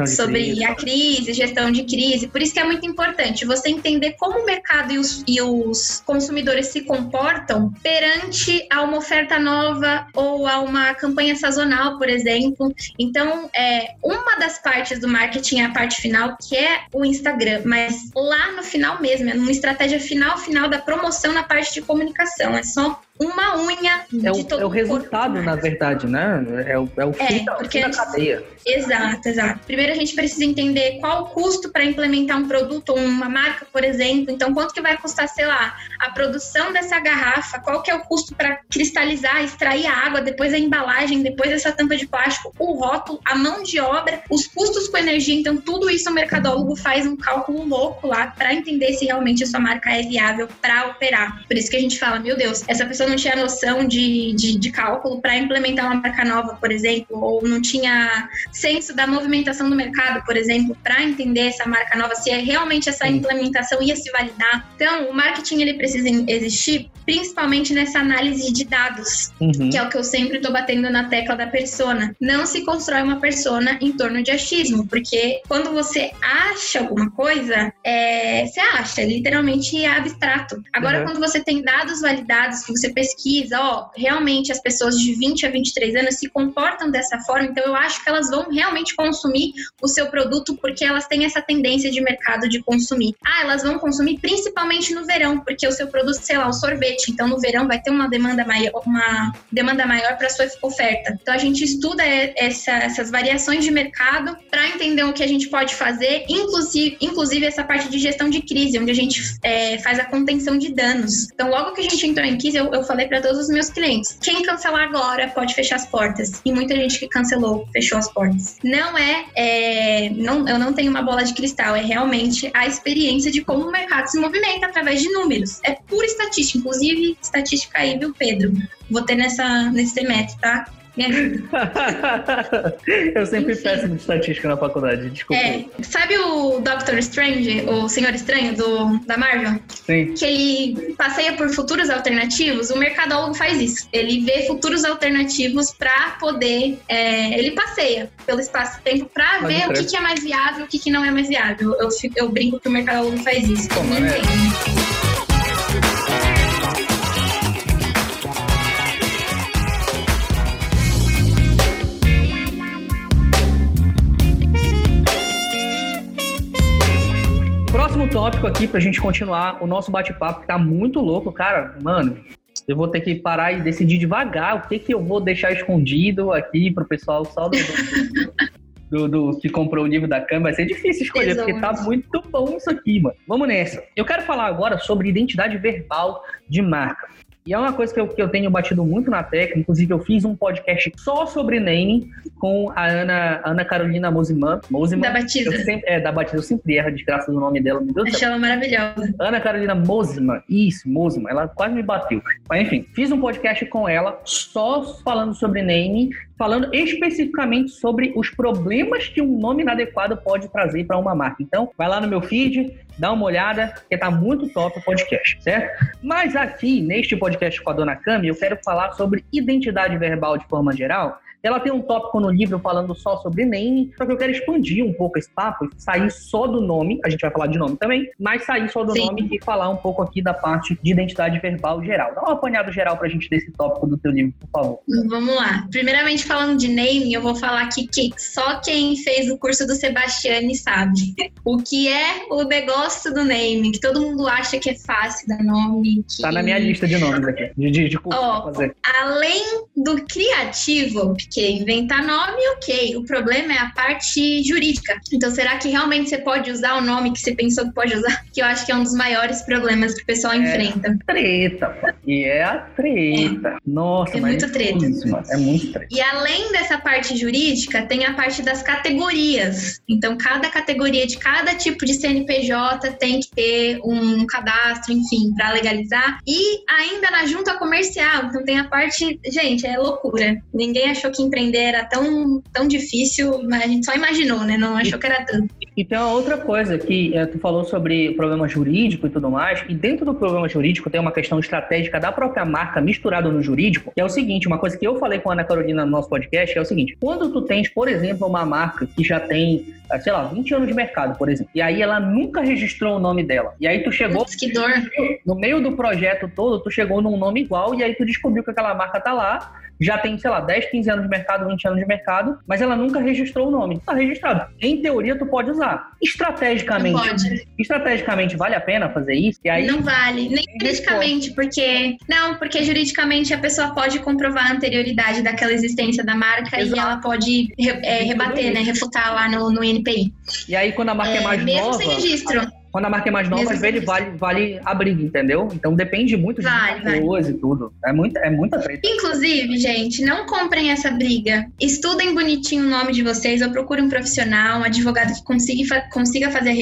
sobre crise. a crise, gestão de crise. Por isso que é muito importante você entender como o mercado e os, e os consumidores se comportam perante a uma oferta nova ou a uma campanha sazonal, por exemplo. Então, é, uma das partes do marketing é a parte final, que é o Instagram. Mas lá no final mesmo, é numa estratégia final, final da promoção na parte de comunicação. É só uma unha é o, de todo É o resultado, na verdade, né? É o, é o fim, é, da, fim da cadeia. Exato, exato. Primeiro a gente precisa entender qual o custo para implementar um produto ou uma marca, por exemplo. Então, quanto que vai custar, sei lá, a produção dessa garrafa, qual que é o custo para cristalizar, extrair a água, depois a embalagem, depois essa tampa de plástico, o rótulo, a mão de obra, os custos com energia. Então, tudo isso o mercadólogo faz um cálculo louco lá para entender se realmente a sua marca é viável para operar. Por isso que a gente fala, meu Deus, essa pessoa não tinha noção de, de, de cálculo para implementar uma marca nova, por exemplo, ou não tinha senso da movimentação do mercado, por exemplo, para entender essa marca nova, se é realmente essa implementação ia se validar. Então, o marketing ele precisa existir principalmente nessa análise de dados, uhum. que é o que eu sempre estou batendo na tecla da persona. Não se constrói uma persona em torno de achismo, porque quando você acha alguma coisa, é, você acha, literalmente é abstrato. Agora, uhum. quando você tem dados validados, que você pesquisa, ó, realmente as pessoas de 20 a 23 anos se comportam dessa forma, então eu acho que elas vão realmente consumir o seu produto porque elas têm essa tendência de mercado de consumir. Ah, elas vão consumir principalmente no verão, porque o seu produto, sei lá, o sorvete, então no verão vai ter uma demanda maior, uma demanda maior para sua oferta. Então a gente estuda essa, essas variações de mercado para entender o que a gente pode fazer, inclusive, inclusive essa parte de gestão de crise, onde a gente é, faz a contenção de danos. Então logo que a gente entrou em crise, eu, eu falei para todos os meus clientes: quem cancelar agora pode fechar as portas. E muita gente que cancelou fechou as portas. Não é, é não, eu não tenho uma bola de cristal, é realmente a experiência de como o mercado se movimenta através de números. É pura estatística, inclusive estatística aí, viu, Pedro? Vou ter nessa, nesse semestre, tá? eu sempre Enfim. péssimo de estatística na faculdade, desculpa. É, sabe o Doctor Strange, o Senhor Estranho do, da Marvel? Sim. Que ele passeia por futuros alternativos? O mercadólogo faz isso. Ele vê futuros alternativos para poder. É, ele passeia pelo espaço-tempo para ver o que, que, é mais viável e o que, que não é mais viável. Eu, eu brinco que o mercadólogo faz isso. Como, né? Próximo tópico aqui pra gente continuar o nosso bate-papo, que tá muito louco, cara. Mano, eu vou ter que parar e decidir devagar o que, que eu vou deixar escondido aqui pro pessoal só do, do, do que comprou o livro da Cam. Vai ser difícil escolher, Exato. porque tá muito bom isso aqui, mano. Vamos nessa. Eu quero falar agora sobre identidade verbal de marca. E é uma coisa que eu, que eu tenho batido muito na tecla, inclusive eu fiz um podcast só sobre naming com a Ana, Ana Carolina Mosiman. Mosiman da Batida. É, da Batida, eu sempre erro de graça do nome dela, meu Deus Achei ela maravilhosa. Ana Carolina Mosiman, isso, Mosiman, ela quase me bateu. Mas enfim, fiz um podcast com ela só falando sobre naming, falando especificamente sobre os problemas que um nome inadequado pode trazer para uma marca. Então, vai lá no meu feed, dá uma olhada, que tá muito top o podcast, certo? Mas aqui, neste podcast com a dona Cami, eu quero falar sobre identidade verbal de forma geral ela tem um tópico no livro falando só sobre name, só que eu quero expandir um pouco esse papo sair só do nome, a gente vai falar de nome também, mas sair só do Sim. nome e falar um pouco aqui da parte de identidade verbal geral. Dá um apanhado geral pra gente desse tópico do teu livro, por favor. Vamos lá. Primeiramente, falando de name, eu vou falar aqui que só quem fez o curso do Sebastiani sabe o que é o negócio do name, que todo mundo acha que é fácil dar nome. Que... Tá na minha lista de nomes aqui, de, de, de curso oh, fazer. Além do criativo, inventar nome, ok. O problema é a parte jurídica. Então, será que realmente você pode usar o nome que você pensou que pode usar? Que eu acho que é um dos maiores problemas que o pessoal é enfrenta. Treta, e é a treta. É. Nossa, é muito é treta. É muito treta. E além dessa parte jurídica, tem a parte das categorias. Então, cada categoria de cada tipo de CNPJ tem que ter um cadastro, enfim, para legalizar. E ainda na junta comercial, então tem a parte, gente, é loucura. Ninguém achou que empreender era tão, tão difícil, mas a gente só imaginou, né? Não achou que era tanto. E tem uma outra coisa que é, tu falou sobre problema jurídico e tudo mais, e dentro do problema jurídico tem uma questão estratégica da própria marca misturada no jurídico, que é o seguinte, uma coisa que eu falei com a Ana Carolina no nosso podcast é o seguinte, quando tu tens, por exemplo, uma marca que já tem ah, sei lá, 20 anos de mercado, por exemplo. E aí ela nunca registrou o nome dela. E aí tu chegou. que dor. No meio do projeto todo, tu chegou num nome igual e aí tu descobriu que aquela marca tá lá já tem, sei lá, 10, 15 anos de mercado, 20 anos de mercado, mas ela nunca registrou o nome. Tá registrado. Em teoria, tu pode usar. Estrategicamente. Pode. Estrategicamente, vale a pena fazer isso? E aí, não vale. Nem juridicamente, porque. Não, porque juridicamente a pessoa pode comprovar a anterioridade daquela existência da marca Exato. e ela pode é, rebater, né? Refutar lá no, no NPI. E aí, quando a marca é, é mais mesmo nova. Mesmo sem registro. Quando a marca é mais nova, às vezes vale, vale a briga, entendeu? Então depende muito de vale, vale. e tudo. É, muito, é muita treta. Inclusive, gente, não comprem essa briga. Estudem bonitinho o nome de vocês, ou procure um profissional, um advogado que consiga, consiga fazer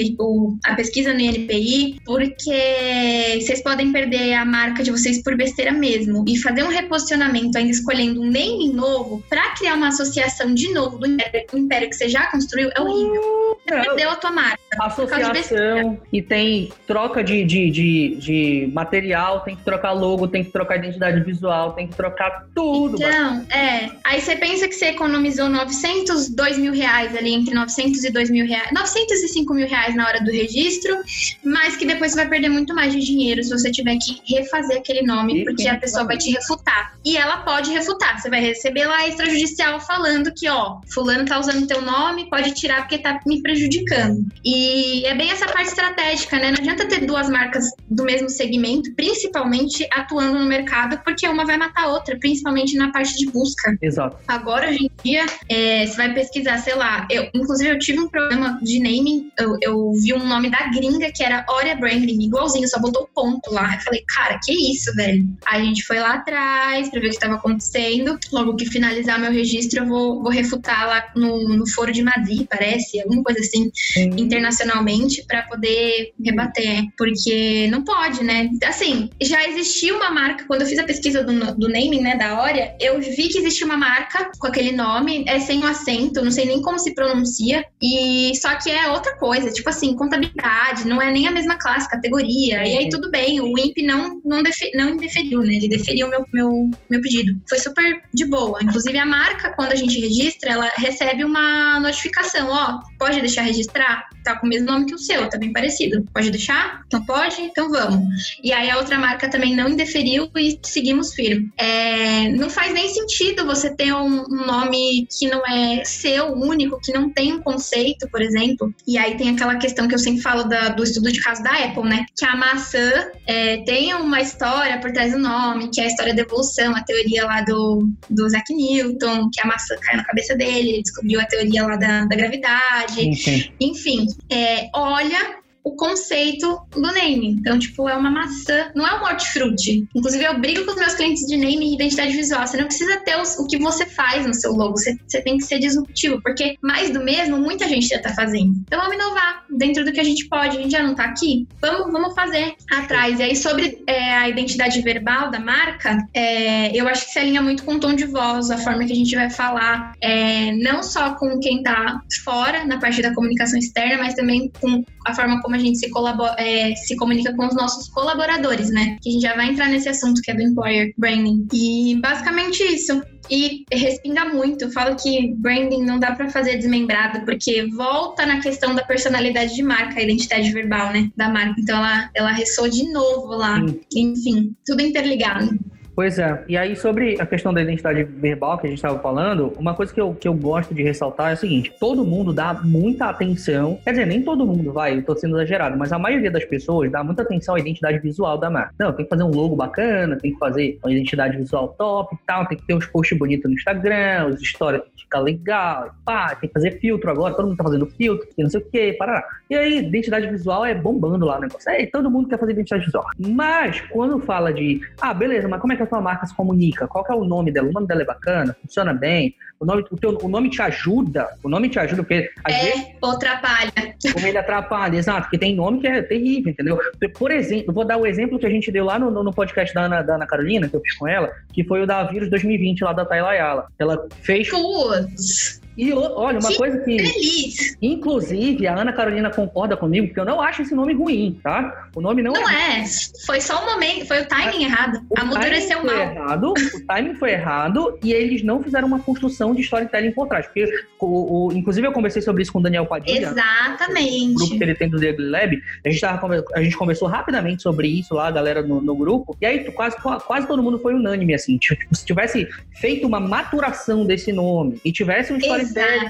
a, pesquisa no INPI, porque vocês podem perder a marca de vocês por besteira mesmo. E fazer um reposicionamento ainda escolhendo um name novo para criar uma associação de novo do império, do império que você já construiu é horrível. Você perdeu a tua marca. Associação e tem troca de, de, de, de, material, tem que trocar logo, tem que trocar identidade visual, tem que trocar tudo. Então, é. Aí você pensa que você economizou 900, 2 mil reais ali, entre 900 e 2 mil reais, 905 mil reais na hora do registro, mas que depois você vai perder muito mais de dinheiro se você tiver que refazer aquele nome, e porque a pessoa vai te refutar. E ela pode refutar. Você vai receber lá extrajudicial falando que, ó, fulano tá usando teu nome, pode tirar porque tá me prejudicando. E é bem essa parte estratégica, né? Não adianta ter duas marcas do mesmo segmento, principalmente atuando no mercado, porque uma vai matar a outra, principalmente na parte de busca. Exato. Agora, hoje em dia, é, você vai pesquisar, sei lá, eu, inclusive eu tive um problema de naming, eu, eu vi um nome da gringa que era Oria Branding, igualzinho, só botou ponto lá. Eu falei, cara, que isso, velho? Aí a gente foi lá atrás pra ver o que estava acontecendo. Logo que finalizar meu registro, eu vou, vou refutar lá no, no Foro de Madrid, parece, alguma coisa assim, internacionalmente, para poder rebater. Porque não pode, né? Assim, já existia uma marca, quando eu fiz a pesquisa do, do naming, né, da Oria, eu vi que existia uma marca com aquele nome, é sem o acento, não sei nem como se pronuncia, e só que é outra coisa, tipo assim, contabilidade, não é nem a mesma classe, categoria, e aí tudo bem, o INPE não, não, não indeferiu, né, ele deferiu meu, meu, meu pedido. Foi super de boa. Inclusive, a marca, quando a gente registra, ela recebe uma notificação, ó, pode deixar registrar? Tá com o mesmo nome que o seu, tá bem parecido. Pode deixar? Não pode? Então vamos. E aí a outra marca também não indeferiu e seguimos firme. É, não faz nem sentido você ter um, um, nome que não é seu, único, que não tem um conceito, por exemplo. E aí tem aquela questão que eu sempre falo da, do estudo de caso da Apple, né? Que a maçã é, tem uma história por trás do nome, que é a história da evolução, a teoria lá do, do Isaac Newton, que a maçã caiu na cabeça dele, ele descobriu a teoria lá da, da gravidade. Enfim, é, olha o conceito do name. Então, tipo, é uma maçã, não é um hortifruti. Inclusive, eu brigo com os meus clientes de name e identidade visual. Você não precisa ter os, o que você faz no seu logo, você, você tem que ser disruptivo, porque mais do mesmo, muita gente já tá fazendo. Então, vamos inovar dentro do que a gente pode. A gente já não tá aqui? Vamos, vamos fazer atrás. E aí, sobre é, a identidade verbal da marca, é, eu acho que se alinha muito com o tom de voz, a forma que a gente vai falar, é, não só com quem tá fora, na parte da comunicação externa, mas também com a forma como a gente se, é, se comunica com os nossos colaboradores, né? Que a gente já vai entrar nesse assunto que é do employer branding. E basicamente isso. E respinga muito. Falo que branding não dá para fazer desmembrado, porque volta na questão da personalidade de marca, a identidade verbal, né? Da marca. Então ela, ela ressoa de novo lá. Enfim, tudo interligado. Pois é. E aí, sobre a questão da identidade verbal que a gente estava falando, uma coisa que eu, que eu gosto de ressaltar é o seguinte: todo mundo dá muita atenção. Quer dizer, nem todo mundo, vai, eu tô sendo exagerado, mas a maioria das pessoas dá muita atenção à identidade visual da marca. Não, tem que fazer um logo bacana, tem que fazer uma identidade visual top e tal, tem que ter uns posts bonitos no Instagram, os stories tem que ficar legal, pá, tem que fazer filtro agora, todo mundo tá fazendo filtro, não sei o que, parará. E aí, identidade visual é bombando lá o negócio. É, todo mundo quer fazer identidade visual. Mas, quando fala de, ah, beleza, mas como é que a tua marca se comunica? Qual é o nome dela? O nome dela é bacana? Funciona bem? O nome, o, teu, o nome te ajuda? O nome te ajuda porque... Às é, vezes, ou atrapalha. Como ele atrapalha, exato. Porque tem nome que é terrível, entendeu? Por exemplo, vou dar o exemplo que a gente deu lá no, no podcast da Ana, da Ana Carolina, que eu fiz com ela, que foi o da Vírus 2020 lá da Taylayala. Ela fez... Putz! E olha, uma que coisa que. Feliz. Inclusive, a Ana Carolina concorda comigo, porque eu não acho esse nome ruim, tá? O nome não, não é. é. Foi só o momento, foi o timing a, errado. O Amadureceu mal. Foi errado, o timing foi errado e eles não fizeram uma construção de storytelling por trás. Porque, o, o, inclusive, eu conversei sobre isso com o Daniel Padilha. Exatamente. No grupo que ele tem do Daily Lab. A gente, tava, a gente conversou rapidamente sobre isso lá, a galera no, no grupo. E aí, quase, quase todo mundo foi unânime, assim. Tipo, se tivesse feito uma maturação desse nome e tivesse um storytelling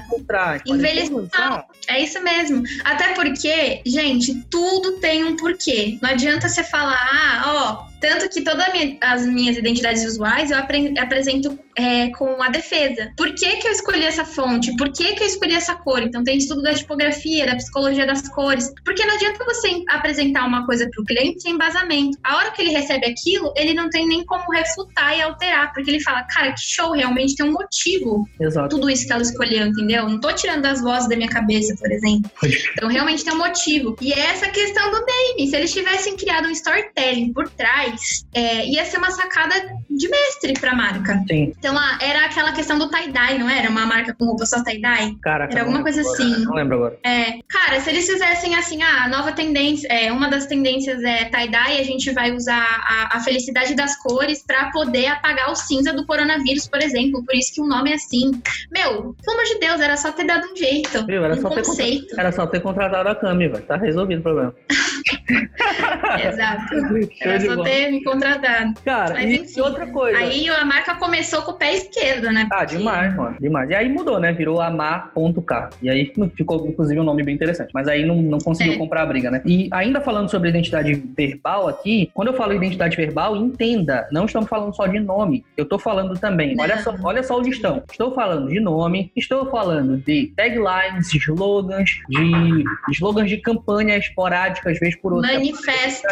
por trás. Envelheceu. É isso mesmo. Até porque, gente, tudo tem um porquê. Não adianta você falar, ah, ó, tanto que todas as minhas identidades visuais eu apresento é, com a defesa. Por que, que eu escolhi essa fonte? Por que, que eu escolhi essa cor? Então tem estudo da tipografia, da psicologia das cores. Porque não adianta você apresentar uma coisa para o cliente sem embasamento. A hora que ele recebe aquilo, ele não tem nem como refutar e alterar, porque ele fala, cara, que show, realmente tem um motivo. Exato. Tudo isso que ela escolheu, entendeu? Não tô tirando as vozes da minha cabeça, por exemplo. Então realmente tem um motivo. E é essa questão do name. Se eles tivessem criado um storytelling por trás, é, ia ser uma sacada de mestre pra marca. Sim. Então, ah, era aquela questão do tie-dye, não era? Uma marca com roupa só tie-dye? Caraca, era alguma coisa agora, assim. Não lembro agora. É, cara, se eles fizessem assim, ah, a nova tendência, é, uma das tendências é tie-dye, a gente vai usar a, a felicidade das cores pra poder apagar o cinza do coronavírus, por exemplo. Por isso que o nome é assim. Meu, pelo amor de Deus, era só ter dado um jeito. Meu, era, um só conceito. Ter, era só ter contratado a Cami, velho. Tá resolvido o problema. Exato. Era só ter me contratado. Cara, Mas, e enfim, outra coisa. Aí a marca começou com pé esquerdo, né? Ah, demais, mano. Demais. E aí mudou, né? Virou amar.k. E aí ficou, inclusive, um nome bem interessante. Mas aí não, não conseguiu é. comprar a briga, né? E ainda falando sobre identidade verbal aqui, quando eu falo identidade verbal, entenda, não estamos falando só de nome. Eu tô falando também. Olha só, olha só o listão. Estou falando de nome, estou falando de taglines, slogans, de slogans de campanha esporádicas, vez por outra. Manifesto.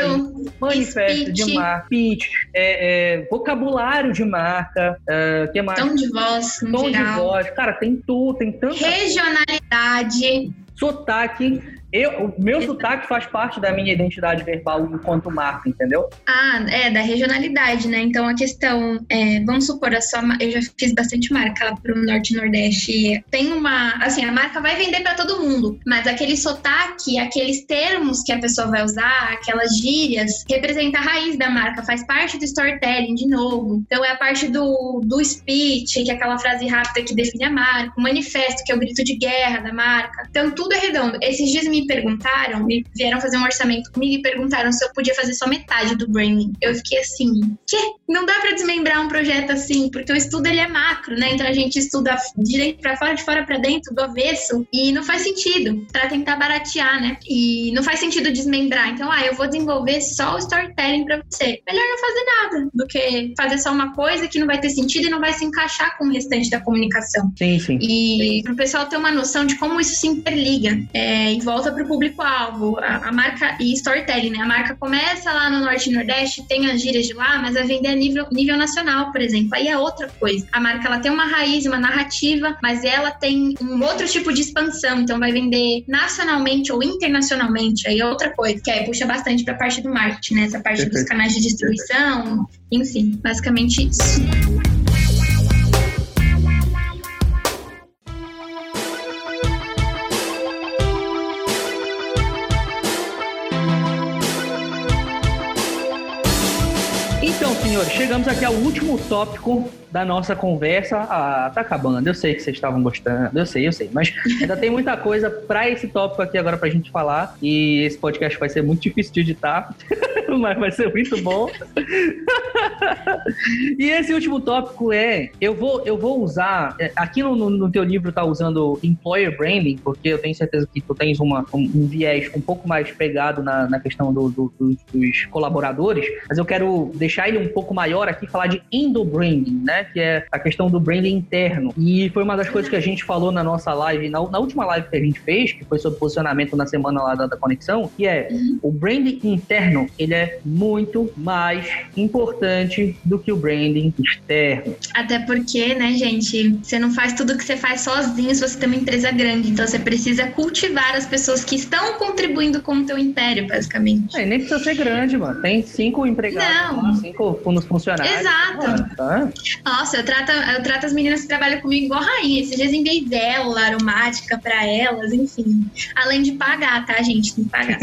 Manifesto speech. de marca, pitch, é, é, vocabulário de marca, uh, que mais? Tom de voz, Tom geral. de voz, cara, tem tudo, tem tanta... Regionalidade. Sotaque, eu, o meu sotaque faz parte da minha identidade verbal enquanto marca, entendeu? Ah, é, da regionalidade, né? Então a questão, é, vamos supor, a sua, eu já fiz bastante marca lá pro Norte e Nordeste. Tem uma, assim, a marca vai vender para todo mundo, mas aquele sotaque, aqueles termos que a pessoa vai usar, aquelas gírias, representa a raiz da marca, faz parte do storytelling, de novo. Então é a parte do, do speech, que é aquela frase rápida que define a marca, o manifesto, que é o grito de guerra da marca. Então tudo é redondo. Esses dias me perguntaram, me vieram fazer um orçamento comigo e perguntaram se eu podia fazer só metade do branding. Eu fiquei assim, que? Não dá para desmembrar um projeto assim, porque o estudo ele é macro, né? Então a gente estuda direito para fora, de fora para dentro, do avesso, e não faz sentido para tentar baratear, né? E não faz sentido desmembrar. Então, ah, eu vou desenvolver só o storytelling para você. Melhor não fazer nada do que fazer só uma coisa que não vai ter sentido e não vai se encaixar com o restante da comunicação. Sim, sim. E para o pessoal ter uma noção de como isso se interliga. É, em volta sobre o público-alvo, a, a, marca e storytelling, né? A marca começa lá no Norte e Nordeste, tem as gírias de lá, mas vai vender a nível, nível nacional, por exemplo. Aí é outra coisa. A marca ela tem uma raiz, uma narrativa, mas ela tem um outro tipo de expansão, então vai vender nacionalmente ou internacionalmente, aí é outra coisa, que aí puxa bastante para a parte do marketing, né? Essa parte Perfeito. dos canais de distribuição, enfim, basicamente isso. Chegamos aqui ao último tópico da nossa conversa. Ah, tá acabando. Eu sei que vocês estavam gostando. Eu sei, eu sei. Mas ainda tem muita coisa para esse tópico aqui agora pra gente falar. E esse podcast vai ser muito difícil de editar. mas vai ser muito bom. e esse último tópico é: eu vou, eu vou usar. É, aqui no, no, teu livro tá usando employer branding, porque eu tenho certeza que tu tens uma, um, um viés um pouco mais pegado na, na questão do, do, dos, dos colaboradores. Mas eu quero deixar ele um pouco maior aqui, falar de endo branding, né? que é a questão do branding interno. E foi uma das coisas que a gente falou na nossa live, na, na última live que a gente fez, que foi sobre posicionamento na semana lá da, da conexão, que é o branding interno, ele é muito mais importante do que o branding externo. Até porque, né, gente, você não faz tudo que você faz sozinho se você tem uma empresa grande. Então você precisa cultivar as pessoas que estão contribuindo com o teu império, basicamente. É, nem precisa ser grande, mano. Tem cinco empregados, lá, cinco funcionários. Exato. Mano, tá? Nossa, eu trato, eu trato as meninas que trabalham comigo igual rainha. Esses dias enviei vela aromática para elas, enfim. Além de pagar, tá, gente? Tem que pagar.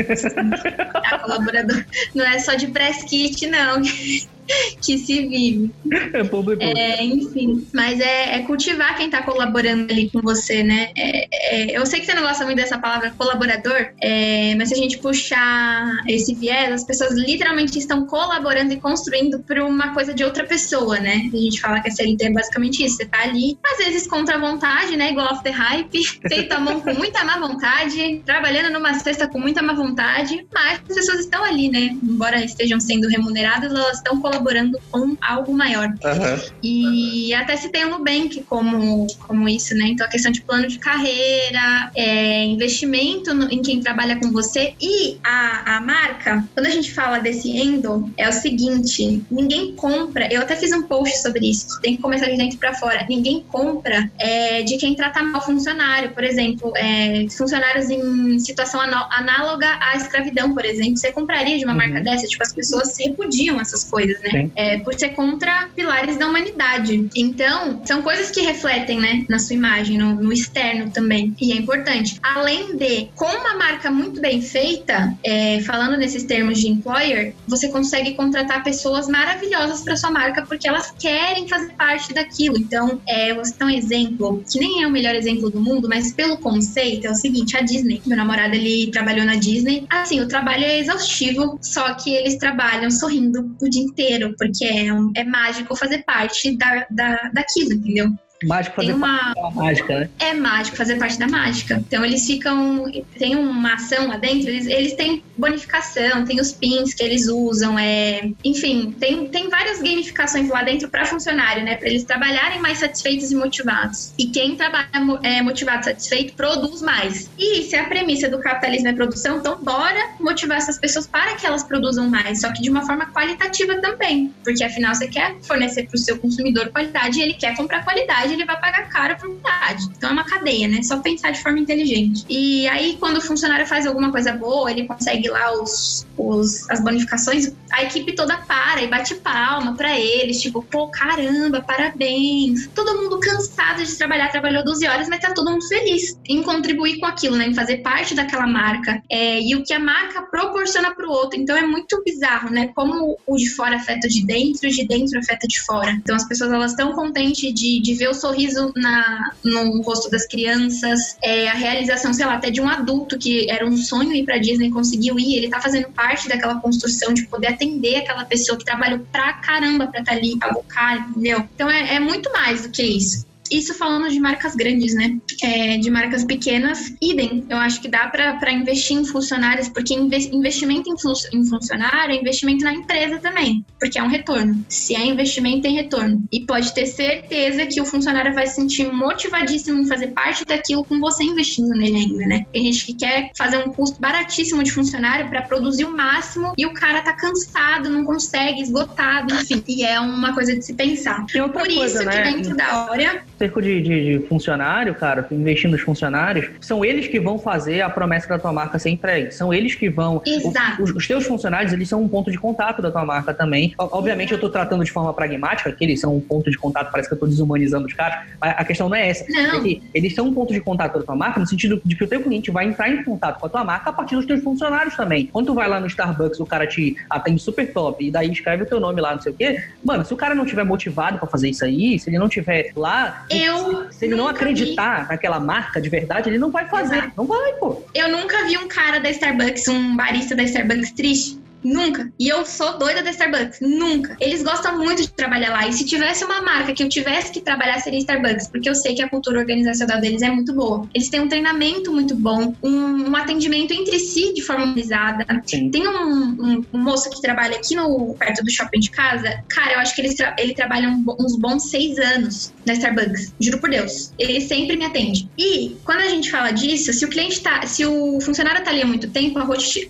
a colaborador. Não é só de press kit, não. que se vive. É, é, enfim, mas é, é, cultivar quem tá colaborando ali com você, né? É, é eu sei que você não gosta muito dessa palavra colaborador, é, mas se a gente puxar esse viés, as pessoas literalmente estão colaborando e construindo para uma coisa de outra pessoa, né? A gente fala que a CLT é basicamente isso. Você tá ali, às vezes contra a vontade, né? Igual off the hype, feito a mão com muita má vontade, trabalhando numa cesta com muita má vontade, mas as pessoas estão ali, né? Embora estejam sendo remuneradas, elas estão colaborando colaborando com algo maior. Uhum. E até se tem o Nubank como, como isso, né? Então a questão de plano de carreira, é, investimento no, em quem trabalha com você e a, a marca, quando a gente fala desse endo, é o seguinte: ninguém compra. Eu até fiz um post sobre isso, tem que começar de dentro para fora. Ninguém compra é, de quem trata mal funcionário, por exemplo, é, funcionários em situação análoga à escravidão, por exemplo. Você compraria de uma uhum. marca dessa? Tipo, as pessoas repudiam essas coisas né? É, por ser contra pilares da humanidade. Então, são coisas que refletem, né, na sua imagem, no, no externo também. E é importante. Além de, com uma marca muito bem feita, é, falando nesses termos de employer, você consegue contratar pessoas maravilhosas para sua marca porque elas querem fazer parte daquilo. Então, é, você tem um exemplo, que nem é o melhor exemplo do mundo, mas pelo conceito, é o seguinte: a Disney. Meu namorado, ele trabalhou na Disney. Assim, o trabalho é exaustivo, só que eles trabalham sorrindo o dia inteiro porque é, é mágico fazer parte da, da, daquilo, entendeu? Mágico fazer uma... parte da mágica, né? É mágico fazer parte da mágica. Então eles ficam. Tem uma ação lá dentro, eles, eles têm bonificação, tem os pins que eles usam, é. Enfim, tem, tem várias gamificações lá dentro para funcionário, né? Para eles trabalharem mais satisfeitos e motivados. E quem trabalha é, motivado, satisfeito, produz mais. E é a premissa do capitalismo é produção, então bora motivar essas pessoas para que elas produzam mais, só que de uma forma qualitativa também. Porque afinal você quer fornecer para o seu consumidor qualidade e ele quer comprar qualidade ele vai pagar caro por unidade. Então é uma cadeia, né? Só pensar de forma inteligente. E aí, quando o funcionário faz alguma coisa boa, ele consegue lá os, os, as bonificações, a equipe toda para e bate palma para eles, tipo, pô, caramba, parabéns. Todo mundo cansado de trabalhar, trabalhou 12 horas, mas tá todo mundo feliz em contribuir com aquilo, né? Em fazer parte daquela marca. É, e o que a marca proporciona pro outro. Então é muito bizarro, né? Como o de fora afeta o de dentro, o de dentro afeta de fora. Então as pessoas elas estão contentes de, de ver o sorriso na, no rosto das crianças, é, a realização, sei lá, até de um adulto que era um sonho ir pra Disney conseguiu ir, ele tá fazendo parte daquela construção de poder atender aquela pessoa que trabalhou pra caramba pra estar tá ali, pra bocar, entendeu? Então é, é muito mais do que isso. Isso falando de marcas grandes, né? É, de marcas pequenas, idem. Eu acho que dá para investir em funcionários, porque investimento em, em funcionário é investimento na empresa também, porque é um retorno. Se é investimento, tem retorno. E pode ter certeza que o funcionário vai se sentir motivadíssimo em fazer parte daquilo com você investindo nele ainda, né? Tem gente que quer fazer um custo baratíssimo de funcionário para produzir o máximo e o cara tá cansado, não consegue, esgotado, enfim. E é uma coisa de se pensar. Por coisa, isso né? que dentro da hora. Cerco de, de, de, funcionário, cara, investindo nos funcionários, são eles que vão fazer a promessa da tua marca ser entregue. São eles que vão. Exato. Os, os teus funcionários, eles são um ponto de contato da tua marca também. Obviamente, eu tô tratando de forma pragmática, que eles são um ponto de contato, parece que eu tô desumanizando os caras, mas a questão não é essa. Não. É que eles são um ponto de contato da tua marca, no sentido de que o teu cliente vai entrar em contato com a tua marca a partir dos teus funcionários também. Quando tu vai lá no Starbucks, o cara te atende super top e daí escreve o teu nome lá, não sei o quê. Mano, se o cara não tiver motivado para fazer isso aí, se ele não tiver lá, eu se ele não acreditar vi. naquela marca de verdade, ele não vai fazer. Exato. Não vai, pô. Eu nunca vi um cara da Starbucks, um barista da Starbucks triste Nunca. E eu sou doida da Starbucks. Nunca. Eles gostam muito de trabalhar lá. E se tivesse uma marca que eu tivesse que trabalhar, seria Starbucks. Porque eu sei que a cultura organizacional deles é muito boa. Eles têm um treinamento muito bom, um, um atendimento entre si de forma organizada. Tem um, um, um, moço que trabalha aqui no perto do shopping de casa. Cara, eu acho que ele, tra ele trabalha uns bons seis anos na Starbucks. Juro por Deus. Ele sempre me atende. E quando a gente fala disso, se o cliente tá. Se o funcionário tá ali há muito tempo, a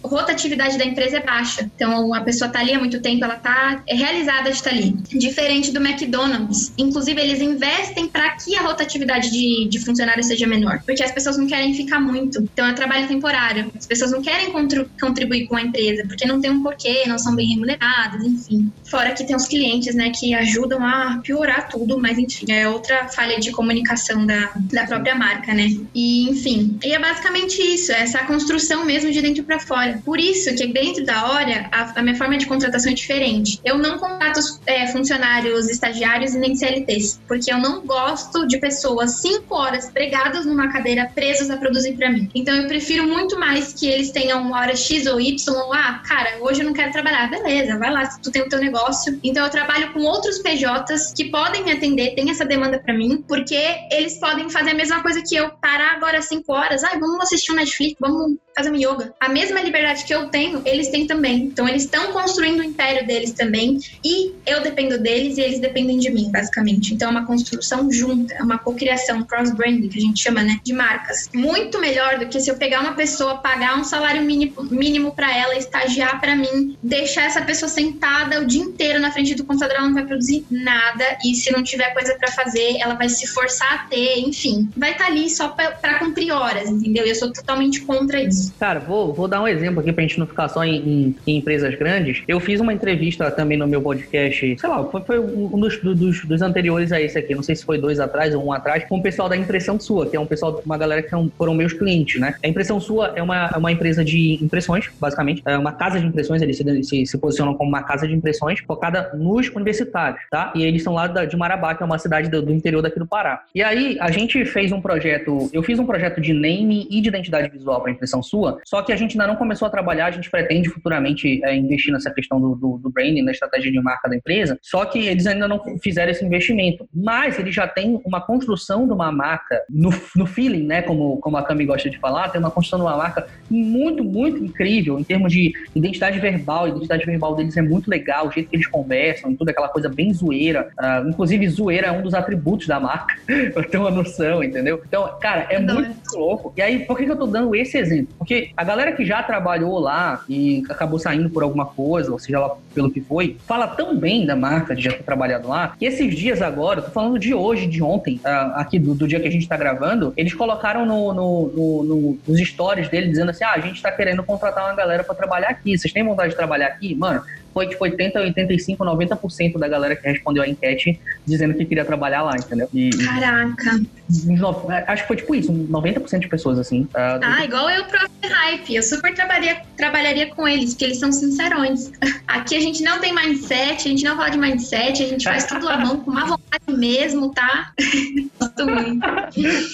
rotatividade da empresa é baixa. Então, a pessoa está ali há muito tempo, ela está realizada de estar tá ali. Diferente do McDonald's. Inclusive, eles investem para que a rotatividade de, de funcionários seja menor. Porque as pessoas não querem ficar muito. Então, é trabalho temporário. As pessoas não querem contribuir com a empresa, porque não tem um porquê, não são bem remuneradas, enfim. Fora que tem os clientes, né, que ajudam a piorar tudo, mas enfim, é outra falha de comunicação da, da própria marca, né? E, enfim. E é basicamente isso, essa construção mesmo de dentro para fora. Por isso que dentro da hora, a, a, minha forma de contratação é diferente. Eu não contrato é, funcionários estagiários e nem CLTs, porque eu não gosto de pessoas cinco horas pregadas numa cadeira, presos a produzir para mim. Então eu prefiro muito mais que eles tenham uma hora X ou Y, ou ah, cara, hoje eu não quero trabalhar. Beleza, vai lá, tu tem o teu negócio. Então eu trabalho com outros PJs que podem me atender, tem essa demanda para mim, porque eles podem fazer a mesma coisa que eu, parar agora cinco horas, ah, vamos assistir um Netflix, vamos fazer um yoga. A mesma liberdade que eu tenho, eles têm também. Então eles estão construindo o império deles também e eu dependo deles e eles dependem de mim, basicamente. Então é uma construção junta, é uma cocriação, cross-branding, que a gente chama, né, de marcas. Muito melhor do que se eu pegar uma pessoa, pagar um salário mínimo, mínimo para ela, estagiar para mim, deixar essa pessoa sentada o dia inteiro na frente do computador, ela não vai produzir nada e se não tiver coisa para fazer, ela vai se forçar a ter, enfim, vai estar tá ali só para cumprir horas, entendeu? E eu sou totalmente contra isso. Cara, vou, vou dar um exemplo aqui pra gente não ficar só em, em, em empresas grandes. Eu fiz uma entrevista também no meu podcast, sei lá, foi, foi um dos, dos, dos, anteriores a esse aqui, não sei se foi dois atrás ou um atrás, com o pessoal da Impressão Sua, que é um pessoal, uma galera que foram meus clientes, né? A Impressão Sua é uma, é uma empresa de impressões, basicamente, é uma casa de impressões, eles se, se, se posicionam como uma casa de impressões focada nos universitários, tá? E eles são lá da, de Marabá, que é uma cidade do, do interior daqui do Pará. E aí, a gente fez um projeto, eu fiz um projeto de name e de identidade visual para Impressão Sua, só que a gente ainda não começou a trabalhar, a gente pretende futuramente é, investir nessa questão do, do, do, branding, na estratégia de marca da empresa, só que eles ainda não fizeram esse investimento. Mas eles já têm uma construção de uma marca no, no feeling, né? Como, como a Cami gosta de falar, tem uma construção de uma marca muito, muito incrível em termos de identidade verbal. A identidade verbal deles é muito legal, o jeito que eles conversam, tudo aquela coisa bem zoeira. Uh, inclusive, zoeira é um dos atributos da marca, pra ter uma noção, entendeu? Então, cara, é não, muito é. louco. E aí, por que, que eu tô dando esse exemplo? Porque a galera que já trabalhou lá e acabou saindo por alguma coisa, ou seja lá pelo que foi, fala tão bem da marca de já ter trabalhado lá, que esses dias agora, tô falando de hoje, de ontem, uh, aqui do, do, dia que a gente tá gravando, eles colocaram no, no, no, no, nos stories dele dizendo assim: ah, a gente tá querendo contratar uma galera para trabalhar aqui, vocês têm vontade de trabalhar aqui? Mano, foi tipo 80, 85, 90% da galera que respondeu a enquete dizendo que queria trabalhar lá, entendeu? E, Caraca! No, acho que foi tipo isso, 90% de pessoas assim. Uh, ah, igual eu pro Hype. Eu super trabalharia, trabalharia com eles, porque eles são sincerões. Aqui a gente não tem mindset, a gente não fala de mindset, a gente faz tudo à mão, com má vontade mesmo, tá? Gosto muito.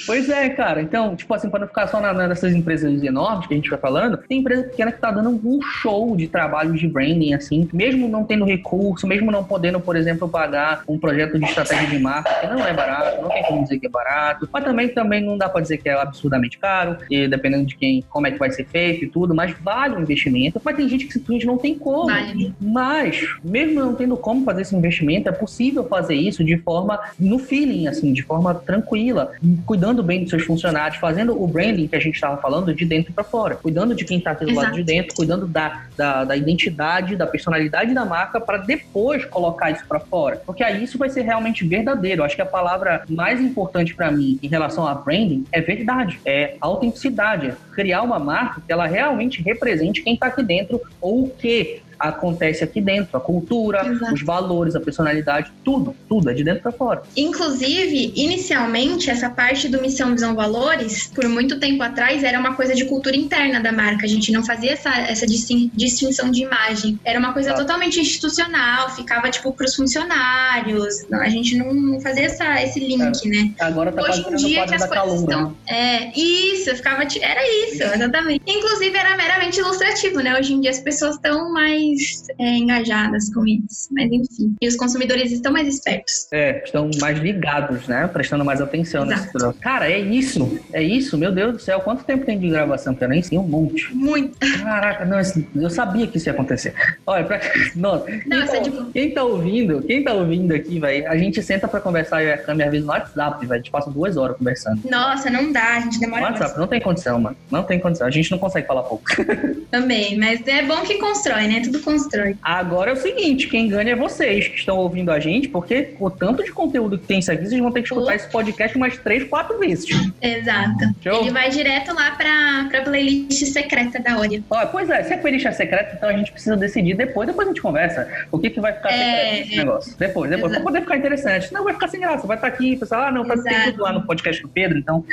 pois é, cara. Então, tipo assim, para não ficar só na, nessas empresas enormes que a gente vai falando, tem empresa pequena que tá dando um show de trabalho de branding, assim, mesmo não tendo recurso, mesmo não podendo, por exemplo, pagar um projeto de estratégia de marca, que não é barato, não tem como dizer que é barato, mas também, também não dá para dizer que é absurdamente caro, e dependendo de quem, como é que vai ser feito e tudo, mas vale o investimento. Mas tem gente que simplesmente não tem como. Vale. Mas, mesmo não tendo como fazer esse investimento, é possível fazer isso de forma no feeling, assim, de forma tranquila, cuidando bem dos seus funcionários, fazendo o branding que a gente estava falando de dentro para fora, cuidando de quem está do lado de dentro, cuidando da, da, da identidade, da personalidade da marca para depois colocar isso para fora. Porque aí isso vai ser realmente verdadeiro. Acho que a palavra mais importante para mim em relação a branding é verdade, é autenticidade, é criar uma marca que ela realmente represente quem está aqui dentro ou o que acontece aqui dentro, a cultura, Exato. os valores, a personalidade, tudo, tudo é de dentro para fora. Inclusive, inicialmente, essa parte do missão, visão, valores, por muito tempo atrás, era uma coisa de cultura interna da marca. A gente não fazia essa, essa distinção de imagem. Era uma coisa totalmente institucional, ficava tipo para os funcionários. A gente não, não fazia essa, esse link, é. né? Agora tá Hoje em dia que as coisas calunga, estão. Né? É, isso, ficava. Era isso, exatamente. Inclusive, era meramente ilustrativo, né? Hoje em dia as pessoas estão mais mais é, engajadas com isso. Mas enfim. E os consumidores estão mais espertos. É, estão mais ligados, né? Prestando mais atenção Exato. nesse troço. Cara, é isso. É isso. Meu Deus do céu. Quanto tempo tem de gravação? Que eu nem sei um monte. Muito. Caraca, não, eu sabia que isso ia acontecer. Olha, pra... Nossa, não, quem, tá, tipo... quem tá ouvindo, quem tá ouvindo aqui, velho, a gente senta pra conversar e a câmera às vezes no WhatsApp, velho. A gente passa duas horas conversando. Nossa, não dá, a gente demora WhatsApp, mais. não tem condição, mano. Não tem condição. A gente não consegue falar pouco. Também, mas é bom que constrói, né? Tudo constrói. Agora é o seguinte, quem ganha é vocês que estão ouvindo a gente, porque o tanto de conteúdo que tem isso aqui, vocês vão ter que escutar esse podcast umas três, quatro vezes. Exato. Show? Ele vai direto lá pra, pra playlist secreta da. Ó, pois é, se a playlist é secreta, então a gente precisa decidir depois, depois a gente conversa. O que, que vai ficar é... secreto nesse negócio. Depois, depois, Exato. pra poder ficar interessante. Não, vai ficar sem graça, vai estar aqui, pessoal, ah, não, tá tudo lá no podcast do Pedro, então.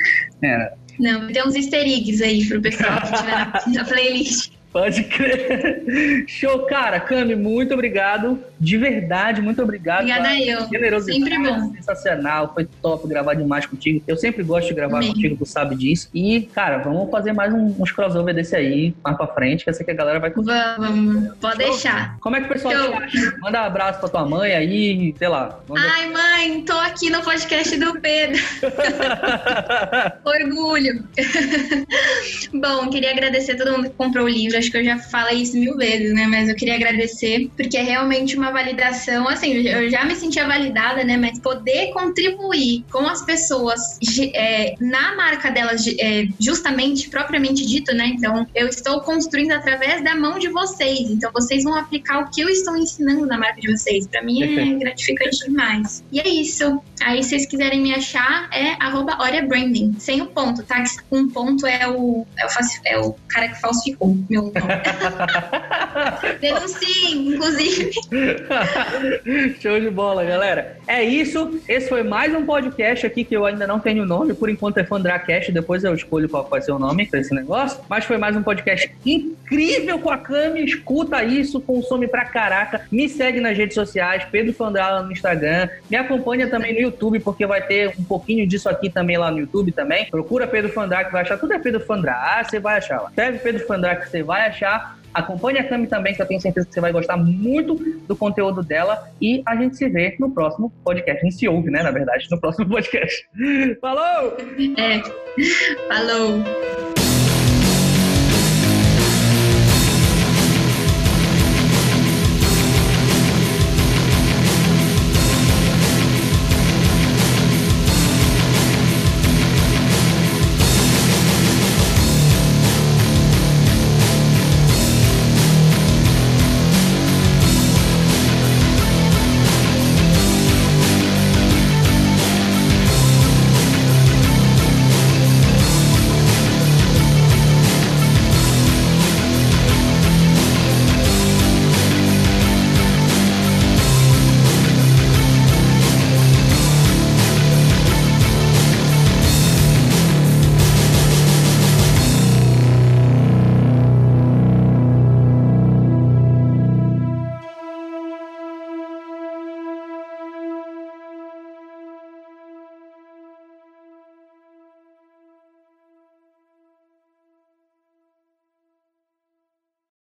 É. Não, tem uns easter eggs aí pro pessoal que tiver na, na playlist. Pode crer. Show, cara. Cami, muito obrigado. De verdade, muito obrigado. Obrigada eu. Generosidade. Sempre bom. Sensacional. Foi top gravar demais contigo. Eu sempre gosto de gravar Amém. contigo, tu sabe disso. E, cara, vamos fazer mais um, uns crossover desse aí, mais pra frente, que eu sei que a galera vai curtir. Vamos, pode deixar. Como é que o pessoal te acha? Manda um abraço pra tua mãe aí, sei lá. Ai, mãe, tô aqui no podcast do Pedro. Orgulho. bom, queria agradecer a todo mundo que comprou o livro acho que eu já falei isso mil vezes, né? Mas eu queria agradecer, porque é realmente uma validação. Assim, eu já me sentia validada, né? Mas poder contribuir com as pessoas é, na marca delas, é, justamente, propriamente dito, né? Então, eu estou construindo através da mão de vocês. Então, vocês vão aplicar o que eu estou ensinando na marca de vocês. Para mim é gratificante demais. E é isso. Aí, se vocês quiserem me achar, é arroba Branding, sem o ponto, tá? Um ponto é o, é o, é o cara que falsificou meu Denunciem, inclusive. Show de bola, galera. É isso. Esse foi mais um podcast aqui que eu ainda não tenho nome. Por enquanto é Fandracast. Depois eu escolho qual vai ser o nome para esse negócio. Mas foi mais um podcast incrível com a Cami. Escuta isso, consome pra caraca. Me segue nas redes sociais, Pedro Fandrala no Instagram. Me acompanha também no YouTube, porque vai ter um pouquinho disso aqui também lá no YouTube também. Procura Pedro Fandrá, que vai achar. Tudo é Pedro Fandrá. Ah, você vai achar lá. Escreve Pedro Fandrá, que você vai achar. Acompanhe a Cami também, que eu tenho certeza que você vai gostar muito do conteúdo dela. E a gente se vê no próximo podcast. A gente se ouve, né, na verdade, no próximo podcast. Falou! É. Falou!